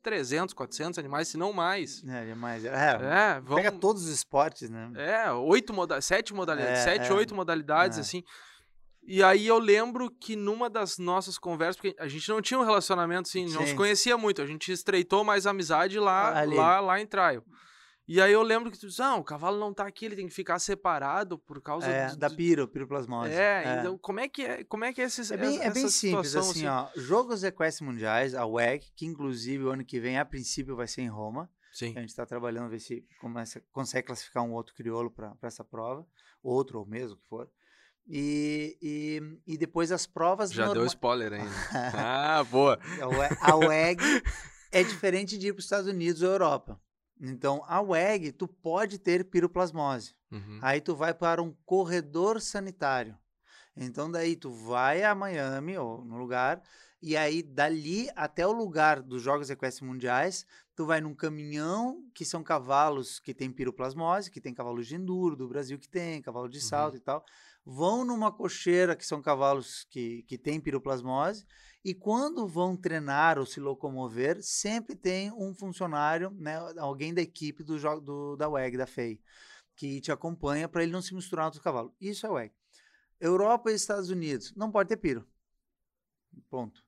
[SPEAKER 1] 300, 400 animais, se não mais.
[SPEAKER 2] É, demais. É,
[SPEAKER 1] É, vamos...
[SPEAKER 2] Pega todos os esportes, né?
[SPEAKER 1] É, oito moda sete modalidades,
[SPEAKER 2] É,
[SPEAKER 1] sete,
[SPEAKER 2] é.
[SPEAKER 1] oito modalidades,
[SPEAKER 2] É.
[SPEAKER 1] assim. E aí eu lembro que numa das nossas conversas, porque a gente não tinha um relacionamento assim, não se
[SPEAKER 2] Sim.
[SPEAKER 1] conhecia muito, a gente estreitou mais amizade lá,
[SPEAKER 2] Ali.
[SPEAKER 1] lá, lá em Trial. E aí eu lembro que tu disse, não, o cavalo não tá aqui, ele tem que ficar separado por causa
[SPEAKER 2] É,
[SPEAKER 1] do-
[SPEAKER 2] da piro, piroplasmose.
[SPEAKER 1] É, então como é que é, como é que é esse,
[SPEAKER 2] É bem,
[SPEAKER 1] essa,
[SPEAKER 2] é bem simples,
[SPEAKER 1] situação,
[SPEAKER 2] assim, ó. Jogos Equestres Mundiais, a WEG, que inclusive o ano que vem, a princípio, vai ser em Roma.
[SPEAKER 1] Sim.
[SPEAKER 2] A gente está trabalhando, ver se começa, consegue classificar um outro crioulo para essa prova, outro ou mesmo que for. E, e, e depois as provas
[SPEAKER 1] Já deu
[SPEAKER 2] norma-
[SPEAKER 1] spoiler ainda. ah, boa.
[SPEAKER 2] A WEG é diferente de ir para os Estados Unidos ou Europa. Então, a WEG, tu pode ter piroplasmose.
[SPEAKER 1] Uhum.
[SPEAKER 2] Aí tu vai para um corredor sanitário. Então daí tu vai a Miami ou no lugar e aí dali até o lugar dos Jogos Equestres Mundiais, tu vai num caminhão que são cavalos que tem piroplasmose, que tem cavalos de enduro do Brasil que tem, cavalo de salto e tal. Vão numa cocheira que são cavalos que, que têm piroplasmose e quando vão treinar ou se locomover, sempre tem um funcionário, né, alguém da equipe do, do da WEG, da FEI que te acompanha para ele não se misturar com os cavalos. Isso é WEG. Europa e Estados Unidos, não pode ter piro. Ponto.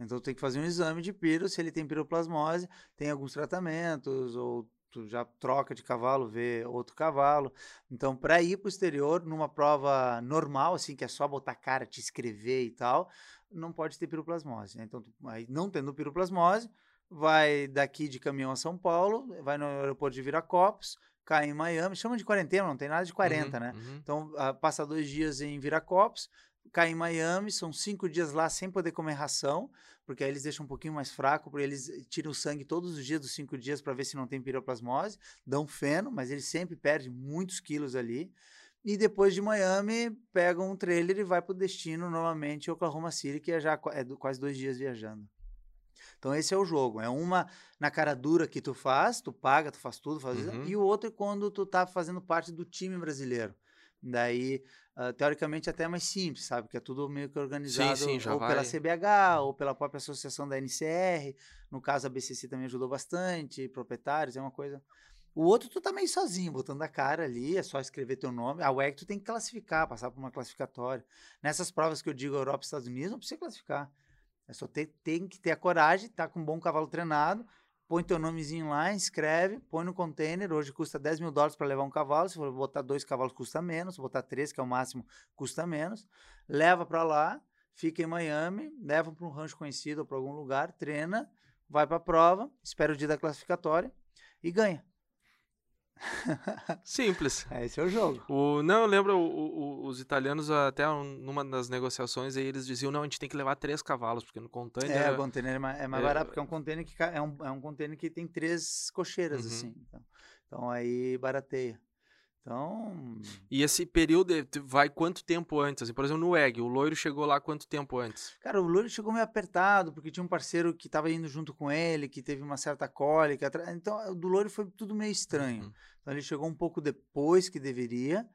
[SPEAKER 2] Então tem que fazer um exame de piro, se ele tem piroplasmose, tem alguns tratamentos, ou tu já troca de cavalo, vê outro cavalo. Então, para ir para o exterior, numa prova normal, assim, que é só botar cara, te escrever e tal, não pode ter piroplasmose. Né? Então, tu, aí, não tendo piroplasmose, vai daqui de caminhão a São Paulo, vai no aeroporto de Viracopos, cai em Miami, chama de quarentena, não tem nada de 40, uhum, né? Uhum. Então, uh, passa dois dias em Viracopos, cai em Miami, são cinco dias lá sem poder comer ração, porque aí eles deixam um pouquinho mais fraco, porque eles tiram o sangue todos os dias dos cinco dias para ver se não tem piroplasmose, dão feno, mas ele sempre perde muitos quilos ali. E depois de Miami, pegam um trailer e vai para o destino, normalmente Oklahoma City, que é já é quase dois dias viajando. Então esse é o jogo. É uma na cara dura que tu faz, tu paga, tu faz tudo, faz uhum. e o outro é quando tu tá fazendo parte do time brasileiro. Daí, uh, teoricamente, até é mais simples, sabe? Que é tudo meio que organizado sim, sim, ou vai. pela CBH ou pela própria associação da NCR. No caso, a BCC também ajudou bastante, proprietários, é uma coisa... O outro tu tá meio sozinho, botando a cara ali, é só escrever teu nome. A WEC tu tem que classificar, passar por uma classificatória. Nessas provas que eu digo Europa e Estados Unidos, não precisa classificar. É só ter, tem que ter a coragem, tá com um bom cavalo treinado, põe teu nomezinho lá, escreve, põe no container. Hoje custa 10 mil dólares para levar um cavalo. Se for botar dois cavalos, custa menos. Se botar três, que é o máximo, custa menos. Leva para lá, fica em Miami, leva para um rancho conhecido ou para algum lugar, treina, vai para a prova, espera o dia da classificatória e ganha.
[SPEAKER 1] Simples.
[SPEAKER 2] É, esse é o jogo.
[SPEAKER 1] O, não, eu lembro o, o, os italianos, até numa das negociações, aí eles diziam: não, a gente tem que levar três cavalos, porque no container.
[SPEAKER 2] É, o container é mais, é mais é, barato, porque é um container que é um, é um container que tem três cocheiras, uhum. assim. Então, então aí barateia. Então.
[SPEAKER 1] E esse período vai quanto tempo antes? Assim, por exemplo, no EG, o loiro chegou lá quanto tempo antes?
[SPEAKER 2] Cara, o loiro chegou meio apertado, porque tinha um parceiro que estava indo junto com ele, que teve uma certa cólica. Então, o do loiro foi tudo meio estranho. Uhum. Então, ele chegou um pouco depois que deveria.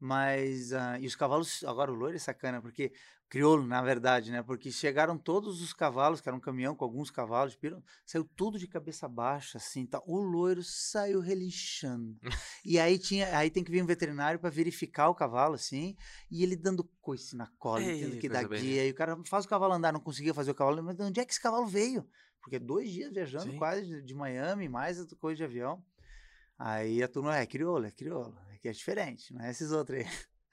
[SPEAKER 2] Mas, uh, e os cavalos, agora o loiro é sacana, porque, crioulo, na verdade, né? Porque chegaram todos os cavalos, que era um caminhão com alguns cavalos, saiu tudo de cabeça baixa, assim, tá? O loiro saiu relinchando. e aí tinha, aí tem que vir um veterinário para verificar o cavalo, assim, e ele dando coice na cola, Ei, tendo que dar guia. E o cara faz o cavalo andar, não conseguia fazer o cavalo, mas de onde é que esse cavalo veio? Porque dois dias viajando Sim. quase de, de Miami, mais coisa de avião. Aí a turma, é crioulo, é crioulo que é diferente, não é esses outros aí.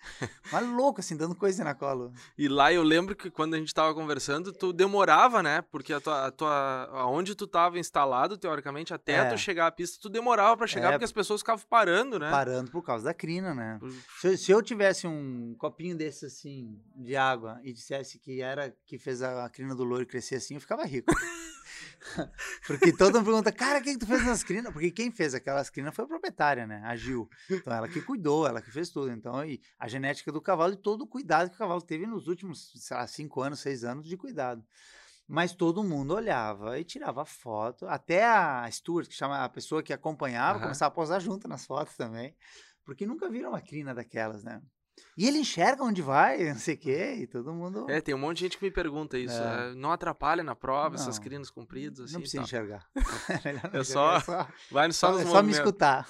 [SPEAKER 2] Mas louco, assim, dando coisa na cola.
[SPEAKER 1] E lá eu lembro que quando a gente tava conversando, tu demorava, né? Porque a tua, a tua, onde tu tava instalado, teoricamente, até é. tu chegar à pista, tu demorava para chegar, é. porque as pessoas ficavam parando, né?
[SPEAKER 2] Parando por causa da crina, né? Se, se, eu tivesse um copinho desse, assim, de água, e dissesse que era que fez a, a crina do loiro crescer assim, eu ficava rico. Porque todo mundo pergunta, cara, o que, que tu fez nas crinas? Porque quem fez aquelas crinas foi a proprietária, né? A Gil. Então, ela que cuidou, ela que fez tudo. Então, e a genética do cavalo e todo o cuidado que o cavalo teve nos últimos, sei lá, cinco anos, seis anos de cuidado. Mas todo mundo olhava e tirava foto. Até a Stuart, que chama a pessoa que acompanhava, uhum. começava a posar junto nas fotos também. Porque nunca viram uma crina daquelas, né? E ele enxerga onde vai, não sei o quê, e todo mundo.
[SPEAKER 1] É, tem um monte de gente que me pergunta isso. É. É, não atrapalha na prova, não, essas crinas compridas, assim.
[SPEAKER 2] Não precisa enxergar.
[SPEAKER 1] é, só, é só. Vai
[SPEAKER 2] só, só, é só me escutar.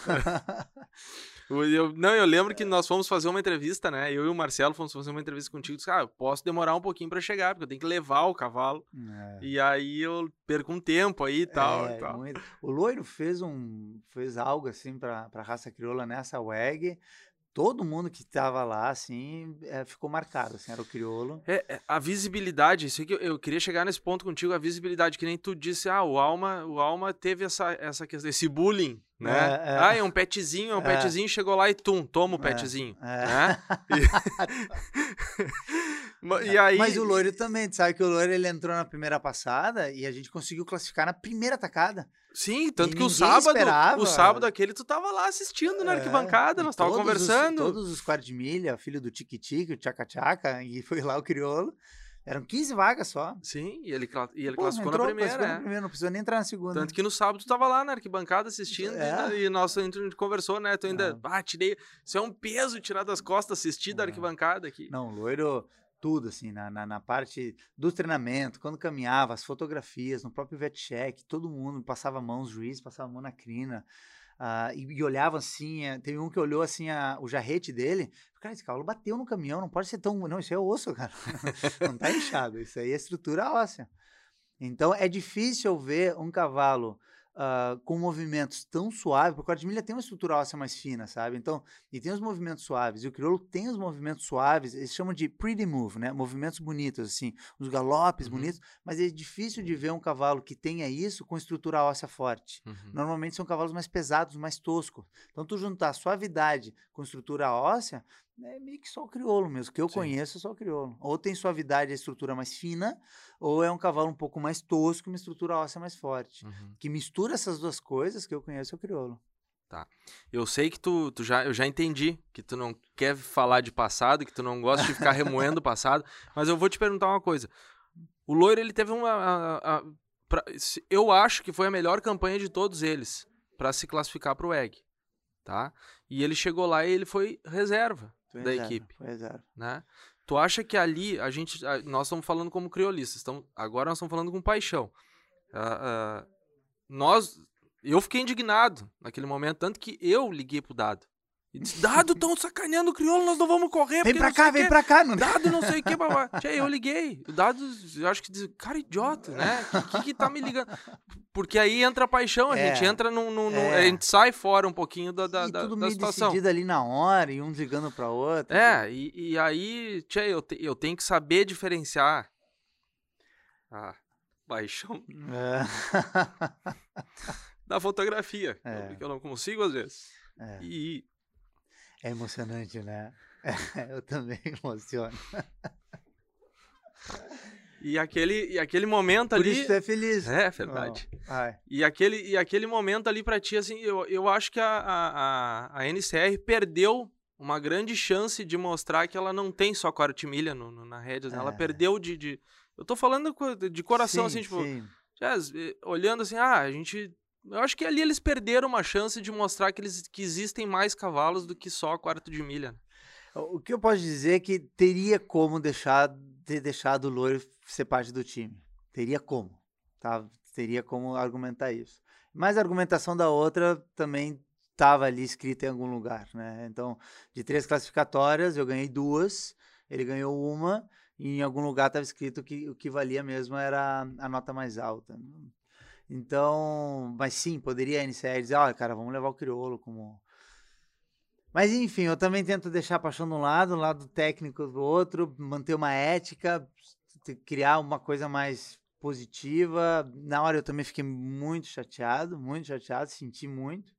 [SPEAKER 1] Eu, não, eu lembro que nós fomos fazer uma entrevista, né? Eu e o Marcelo fomos fazer uma entrevista contigo. Disse, ah, eu posso demorar um pouquinho para chegar, porque eu tenho que levar o cavalo. É. E aí eu perco um tempo aí e tal. É, e tal.
[SPEAKER 2] O Loiro fez um fez algo assim para a raça crioula nessa WEG todo mundo que estava lá, assim, é, ficou marcado, assim, era o crioulo.
[SPEAKER 1] É, é, a visibilidade, isso que eu, eu, queria chegar nesse ponto contigo, a visibilidade, que nem tu disse, ah, o Alma, o Alma teve essa, essa questão, esse bullying, né? É, é. ah, é um petzinho, é um é. petzinho, chegou lá e tum, toma o petzinho, né? E... aí...
[SPEAKER 2] Mas o Loiro também, tu sabe que o Loiro ele entrou na primeira passada e a gente conseguiu classificar na primeira tacada.
[SPEAKER 1] Sim, tanto e que o sábado, esperava. o sábado aquele tu tava lá assistindo na é, arquibancada, nós tava conversando.
[SPEAKER 2] Os, todos os quartos de milha, filho do Tiki-Tiki, o Tchaca-Tchaca, e foi lá o crioulo. Eram 15 vagas só.
[SPEAKER 1] Sim, e ele, e ele Pô, classificou entrou, na primeira. Classificou
[SPEAKER 2] na primeira, não precisou nem entrar na segunda.
[SPEAKER 1] Tanto que no sábado tu tava lá na arquibancada assistindo é. e, e nós a gente conversou, né? Tu ainda, é. ah, tirei. Isso é um peso tirar das costas assistir da é. arquibancada aqui.
[SPEAKER 2] Não, loiro tudo, assim, na, na, na, parte do treinamento, quando caminhava, as fotografias, no próprio vet check, todo mundo passava a mão, os juízes passavam a mão na crina. Uh, e, e olhava assim, uh, teve um que olhou assim a, o jarrete dele, cara, esse cavalo bateu no caminhão, não pode ser tão, não, isso é osso, cara, não tá inchado, isso aí é estrutura óssea. Então é difícil ver um cavalo uh, com movimentos tão suaves, porque o quarto de milha tem uma estrutura óssea mais fina, sabe? Então, e tem os movimentos suaves, e o crioulo tem os movimentos suaves, eles chamam de pretty move, né? Movimentos bonitos, assim, os galopes uhum. bonitos, mas é difícil de ver um cavalo que tenha isso com estrutura óssea forte. Uhum. Normalmente são cavalos mais pesados, mais toscos. Então, tu juntar suavidade com estrutura óssea, é meio que só o crioulo mesmo, que eu Sim. conheço é só o crioulo. Ou tem suavidade a estrutura mais fina, ou é um cavalo um pouco mais tosco, uma estrutura óssea mais forte. Uhum. Que mistura essas duas coisas que eu conheço é o crioulo.
[SPEAKER 1] Tá. Eu sei que tu, tu já, eu já entendi que tu não quer falar de passado, que tu não gosta de ficar remoendo o passado, mas eu vou te perguntar uma coisa. O Loiro, ele teve uma. A, a, pra, eu acho que foi a melhor campanha de todos eles para se classificar para o EG. Tá? E ele chegou lá e ele foi reserva da equipe. Né? Tu acha que ali a gente. Nós estamos falando como criolistas, estamos, agora nós estamos falando com paixão. Uh, uh, nós. Eu fiquei indignado naquele momento, tanto que eu liguei pro Dado. E disse, Dado, estão sacaneando o crioulo, nós não vamos correr.
[SPEAKER 2] Vem pra cá, vem pra cá. Não...
[SPEAKER 1] Dado, não sei o que. Babá. eu liguei. O Dado, eu acho que diz, cara, idiota, né? O que, que, que tá me ligando? Porque aí entra a paixão, a é, gente entra num. num, é. A gente sai fora um pouquinho da, da, e da, tudo da meio situação.
[SPEAKER 2] decidido ali na hora, e um ligando pra outro.
[SPEAKER 1] É, e, e aí, tchê, eu, te, eu tenho que saber diferenciar. Ah, paixão. É. da fotografia. É. Porque eu não consigo às vezes. É. E
[SPEAKER 2] é emocionante, né? Eu também emociono.
[SPEAKER 1] E aquele, e aquele momento Por ali.
[SPEAKER 2] Por isso tu é feliz.
[SPEAKER 1] É, verdade. Oh, e, aquele, e aquele momento ali pra ti, assim, eu, eu acho que a, a, a NCR perdeu uma grande chance de mostrar que ela não tem só quartimilha no, no, na rede. É. Ela perdeu de, de. Eu tô falando de coração, sim, assim, tipo. Sim. Já, olhando assim, ah, a gente eu acho que ali eles perderam uma chance de mostrar que, eles, que existem mais cavalos do que só quarto de milha.
[SPEAKER 2] O que eu posso dizer é que teria como deixar ter deixado o Loiro ser parte do time. Teria como, tá? Teria como argumentar isso. Mas a argumentação da outra também estava ali escrita em algum lugar, né? Então, de três classificatórias, eu ganhei duas, ele ganhou uma, e em algum lugar estava escrito que o que valia mesmo era a nota mais alta. Então, mas sim, poderia iniciar e dizer, olha, cara, vamos levar o crioulo como. Mas enfim, eu também tento deixar a paixão de um lado, o lado técnico do outro, manter uma ética, criar uma coisa mais positiva. Na hora eu também fiquei muito chateado, muito chateado, senti muito,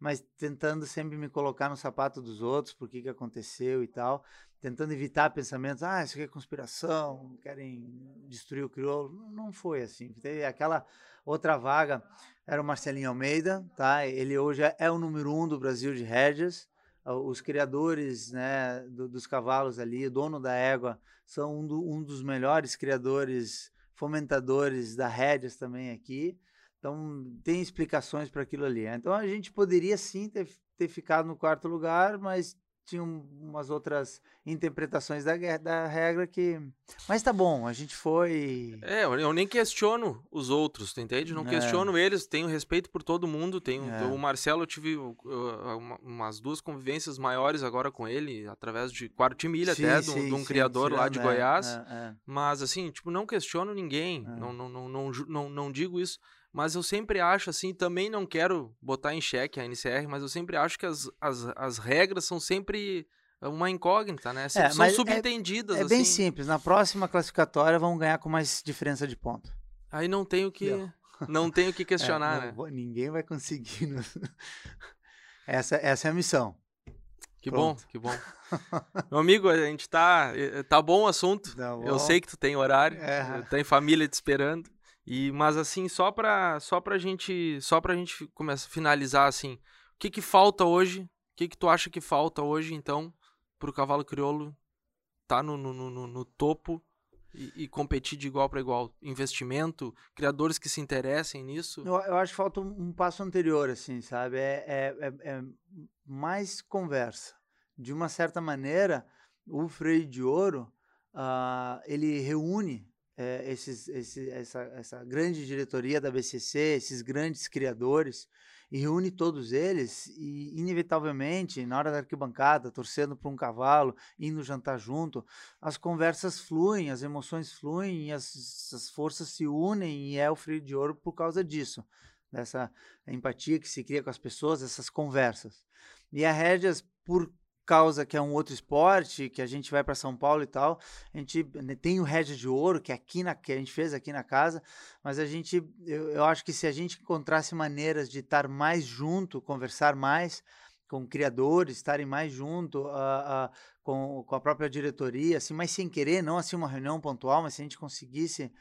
[SPEAKER 2] mas tentando sempre me colocar no sapato dos outros, por que que aconteceu e tal, tentando evitar pensamentos, ah, isso aqui é conspiração, querem destruir o crioulo. Não foi assim. Teve aquela Outra vaga era o Marcelinho Almeida, tá? Ele hoje é, é o número um do Brasil de rédeas. Os criadores né, do, dos cavalos ali, dono da égua, são um, do, um dos melhores criadores, fomentadores da rédeas também aqui. Então, tem explicações para aquilo ali. Então, a gente poderia sim ter, ter ficado no quarto lugar, mas tinham umas outras interpretações da, da regra que. Mas tá bom, a gente foi.
[SPEAKER 1] É, eu nem questiono os outros, tu entende? Não é. questiono eles, tenho respeito por todo mundo. Tenho, é. O Marcelo, eu tive uh, umas duas convivências maiores agora com ele, através de quarto milha sim, até, sim, de, um, de um sim, criador lá de é, Goiás. É, é. Mas assim, tipo, não questiono ninguém, é. não, não, não, não, não, não digo isso. Mas eu sempre acho assim, também não quero botar em xeque a NCR, mas eu sempre acho que as, as, as regras são sempre uma incógnita, né? É, são subentendidas.
[SPEAKER 2] É, é
[SPEAKER 1] assim.
[SPEAKER 2] bem simples. Na próxima classificatória vão ganhar com mais diferença de ponto.
[SPEAKER 1] Aí não tem o que. Não, não tem o que questionar, é,
[SPEAKER 2] não, né? Ninguém vai conseguir. essa, essa é a missão.
[SPEAKER 1] Que Pronto. bom, que bom. Meu amigo, a gente tá. Eh, tá bom o assunto. Tá bom. Eu sei que tu tem horário, é. tem família te esperando. E, mas assim, só pra, só pra gente, só pra gente começar, finalizar assim, o que que falta hoje? O que que tu acha que falta hoje, então, pro cavalo crioulo tá no, no, no, no topo e, e, competir de igual para igual? Investimento, criadores que se interessem nisso?
[SPEAKER 2] Eu, eu acho que falta um, um, passo anterior, assim, sabe? É, é, é, é mais conversa. De uma certa maneira, o freio de ouro, uh, ele reúne é, esses, esse, essa, essa grande diretoria da BCC, esses grandes criadores, e reúne todos eles e, inevitavelmente, na hora da arquibancada, torcendo para um cavalo, indo jantar junto, as conversas fluem, as emoções fluem as, as forças se unem e é o frio de ouro por causa disso, dessa empatia que se cria com as pessoas, essas conversas. E a Rédias, por causa que é um outro esporte, que a gente vai para São Paulo e tal, a gente né, tem o Régia de Ouro, que é aqui na que a gente fez aqui na casa, mas a gente eu, eu acho que se a gente encontrasse maneiras de estar mais junto, conversar mais com criadores, estarem mais junto uh, uh, com, com a própria diretoria, assim, mas sem querer, não assim uma reunião pontual, mas se a gente conseguisse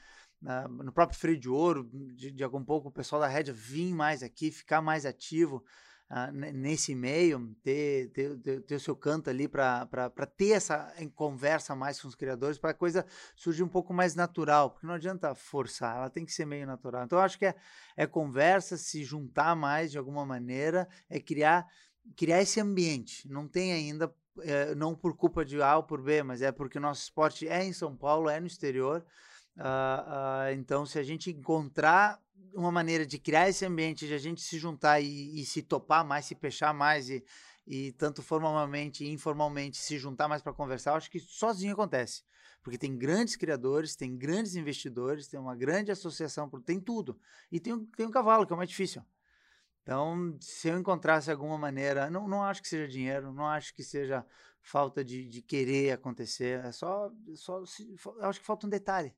[SPEAKER 2] uh, no próprio Freio de Ouro, de, de algum pouco o pessoal da Rédia vir mais aqui, ficar mais ativo, uh, nesse meio, ter, ter, ter, ter, o seu canto ali para ter essa conversa mais com os criadores, para a coisa surgir um pouco mais natural, porque não adianta forçar, ela tem que ser meio natural. Então, eu acho que é, é conversa, se juntar mais de alguma maneira, é criar, criar esse ambiente. Não tem ainda é, não por culpa de A ou por B, mas é porque o nosso esporte é em São Paulo, é no exterior. Uh, uh, então, se a gente encontrar uma maneira de criar esse ambiente, de a gente se juntar e, e se topar mais, se fechar mais e, e tanto formalmente e informalmente se juntar mais para conversar, acho que sozinho acontece. Porque tem grandes criadores, tem grandes investidores, tem uma grande associação, tem tudo. E tem, tem um cavalo, que é o mais difícil. Então, se eu encontrasse alguma maneira, não, não acho que seja dinheiro, não acho que seja falta de, de querer acontecer, é só, só eu acho que falta um detalhe.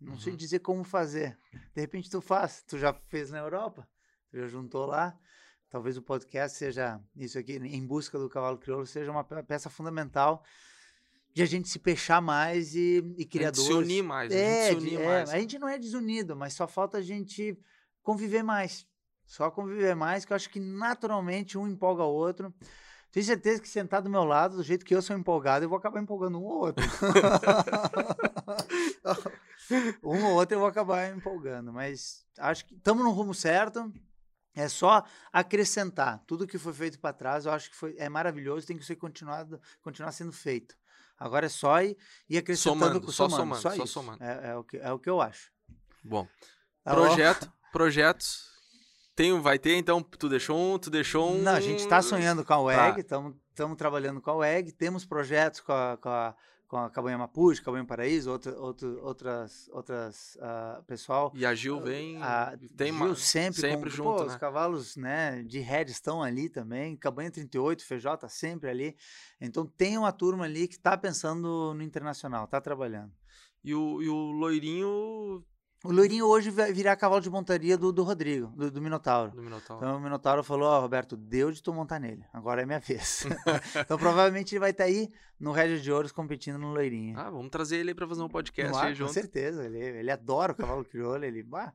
[SPEAKER 2] Não uhum. sei dizer como fazer. De repente tu faz, tu já fez na Europa, tu já juntou lá. Talvez o podcast seja isso aqui, em busca do cavalo crioulo, seja uma peça fundamental de a gente se fechar mais e, e criadores.
[SPEAKER 1] se unir mais,
[SPEAKER 2] é,
[SPEAKER 1] a gente se unir
[SPEAKER 2] é,
[SPEAKER 1] mais.
[SPEAKER 2] A gente não é desunido, mas só falta a gente conviver mais. Só conviver mais, que eu acho que naturalmente um empolga o outro. Tenho certeza que sentar do meu lado, do jeito que eu sou empolgado, eu vou acabar empolgando um ou outro. um ou outro eu vou acabar empolgando, mas acho que estamos no rumo certo. É só acrescentar. Tudo que foi feito para trás, eu acho que foi, é maravilhoso, tem que ser continuado, continuar sendo feito. Agora é só ir, ir acrescentando,
[SPEAKER 1] somando, só
[SPEAKER 2] somando,
[SPEAKER 1] somando, só,
[SPEAKER 2] só
[SPEAKER 1] somando.
[SPEAKER 2] É, é, o que, é o que eu acho.
[SPEAKER 1] Bom, tá projeto, projetos. Tem, vai ter, então, tu deixou um, tu deixou um...
[SPEAKER 2] Não, a gente está sonhando com a WEG, estamos tá. trabalhando com a WEG, temos projetos com a, com a com a Cabanha Mapuche, Cabanha Paraíso, outra, outro, outras, outras uh, pessoal.
[SPEAKER 1] E a Gil vem,
[SPEAKER 2] a,
[SPEAKER 1] tem
[SPEAKER 2] Gil sempre,
[SPEAKER 1] sempre
[SPEAKER 2] com,
[SPEAKER 1] junto,
[SPEAKER 2] pô,
[SPEAKER 1] né?
[SPEAKER 2] Os cavalos né, de head estão ali também, Cabanha 38, Feijó tá sempre ali. Então tem uma turma ali que está pensando no internacional, está trabalhando.
[SPEAKER 1] E o, e o Loirinho
[SPEAKER 2] o Loirinho hoje vai virar cavalo de montaria do, do Rodrigo, do, do Minotauro.
[SPEAKER 1] Do Minotauro.
[SPEAKER 2] Então o Minotauro falou, ó, oh, Roberto, deu de tu montar nele. Agora é minha vez. então provavelmente ele vai estar tá aí no Rédio de Ouros competindo no Loirinho.
[SPEAKER 1] Ah, vamos trazer ele aí pra fazer um podcast
[SPEAKER 2] ar,
[SPEAKER 1] aí junto.
[SPEAKER 2] Com certeza, ele, ele adora o cavalo crioulo, ele, bah,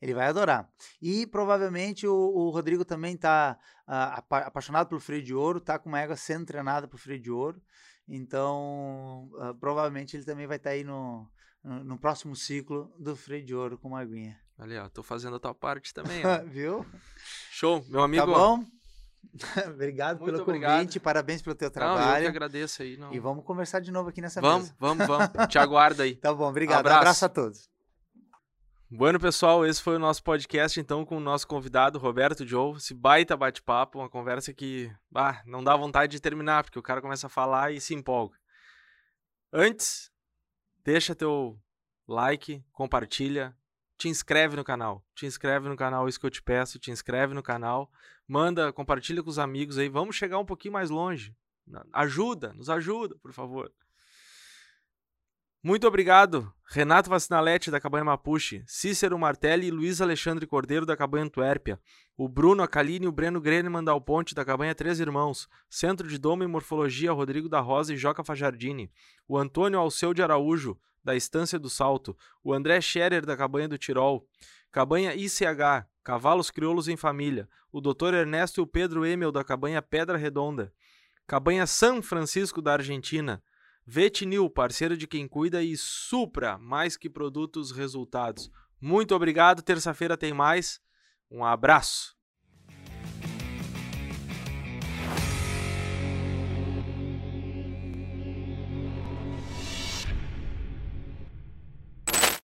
[SPEAKER 2] ele vai adorar. E provavelmente o, o Rodrigo também tá uh, apaixonado pelo freio de ouro, tá com uma égua sendo treinada pro freio de ouro. Então, uh, provavelmente ele também vai estar tá aí no no, próximo ciclo do Freio de Ouro com uma aguinha.
[SPEAKER 1] Ali, ó, tô fazendo a tua parte também,
[SPEAKER 2] Viu?
[SPEAKER 1] Show, meu amigo.
[SPEAKER 2] Tá bom? obrigado Muito pelo obrigado. convite, parabéns pelo teu trabalho. Não, eu
[SPEAKER 1] que agradeço aí. Não.
[SPEAKER 2] E vamos conversar de novo aqui nessa
[SPEAKER 1] vamos,
[SPEAKER 2] mesa.
[SPEAKER 1] Vamos, vamos, vamos. Te aguardo aí.
[SPEAKER 2] tá bom, obrigado. Abraço. Abraço a todos.
[SPEAKER 1] Bueno, pessoal, esse foi o nosso podcast, então, com o nosso convidado, Roberto Joe. Esse baita bate-papo, uma conversa que bah, não dá vontade de terminar, porque o cara começa a falar e se empolga. Antes, deixa teu like, compartilha, te inscreve no canal. Te inscreve no canal, isso que eu te peço, te inscreve no canal, manda, compartilha com os amigos aí, vamos chegar um pouquinho mais longe. Ajuda, nos ajuda, por favor. Muito obrigado, Renato Vacinalete, da Cabanha Mapuche, Cícero Martelli e Luiz Alexandre Cordeiro, da Cabanha Antuérpia, o Bruno Acaline e o Breno Greneman Dal Ponte, da Cabanha Três Irmãos, Centro de Doma e Morfologia, Rodrigo da Rosa e Joca Fajardini, o Antônio Alceu de Araújo, da Estância do Salto, o André Scherer, da Cabanha do Tirol, Cabanha ICH, Cavalos Crioulos em Família, o Dr. Ernesto e o Pedro Emel, da Cabanha Pedra Redonda, Cabanha São Francisco, da Argentina, Vetinil, parceiro de quem cuida, e Supra, mais que produtos, resultados. Muito obrigado. Terça-feira tem mais. Um abraço.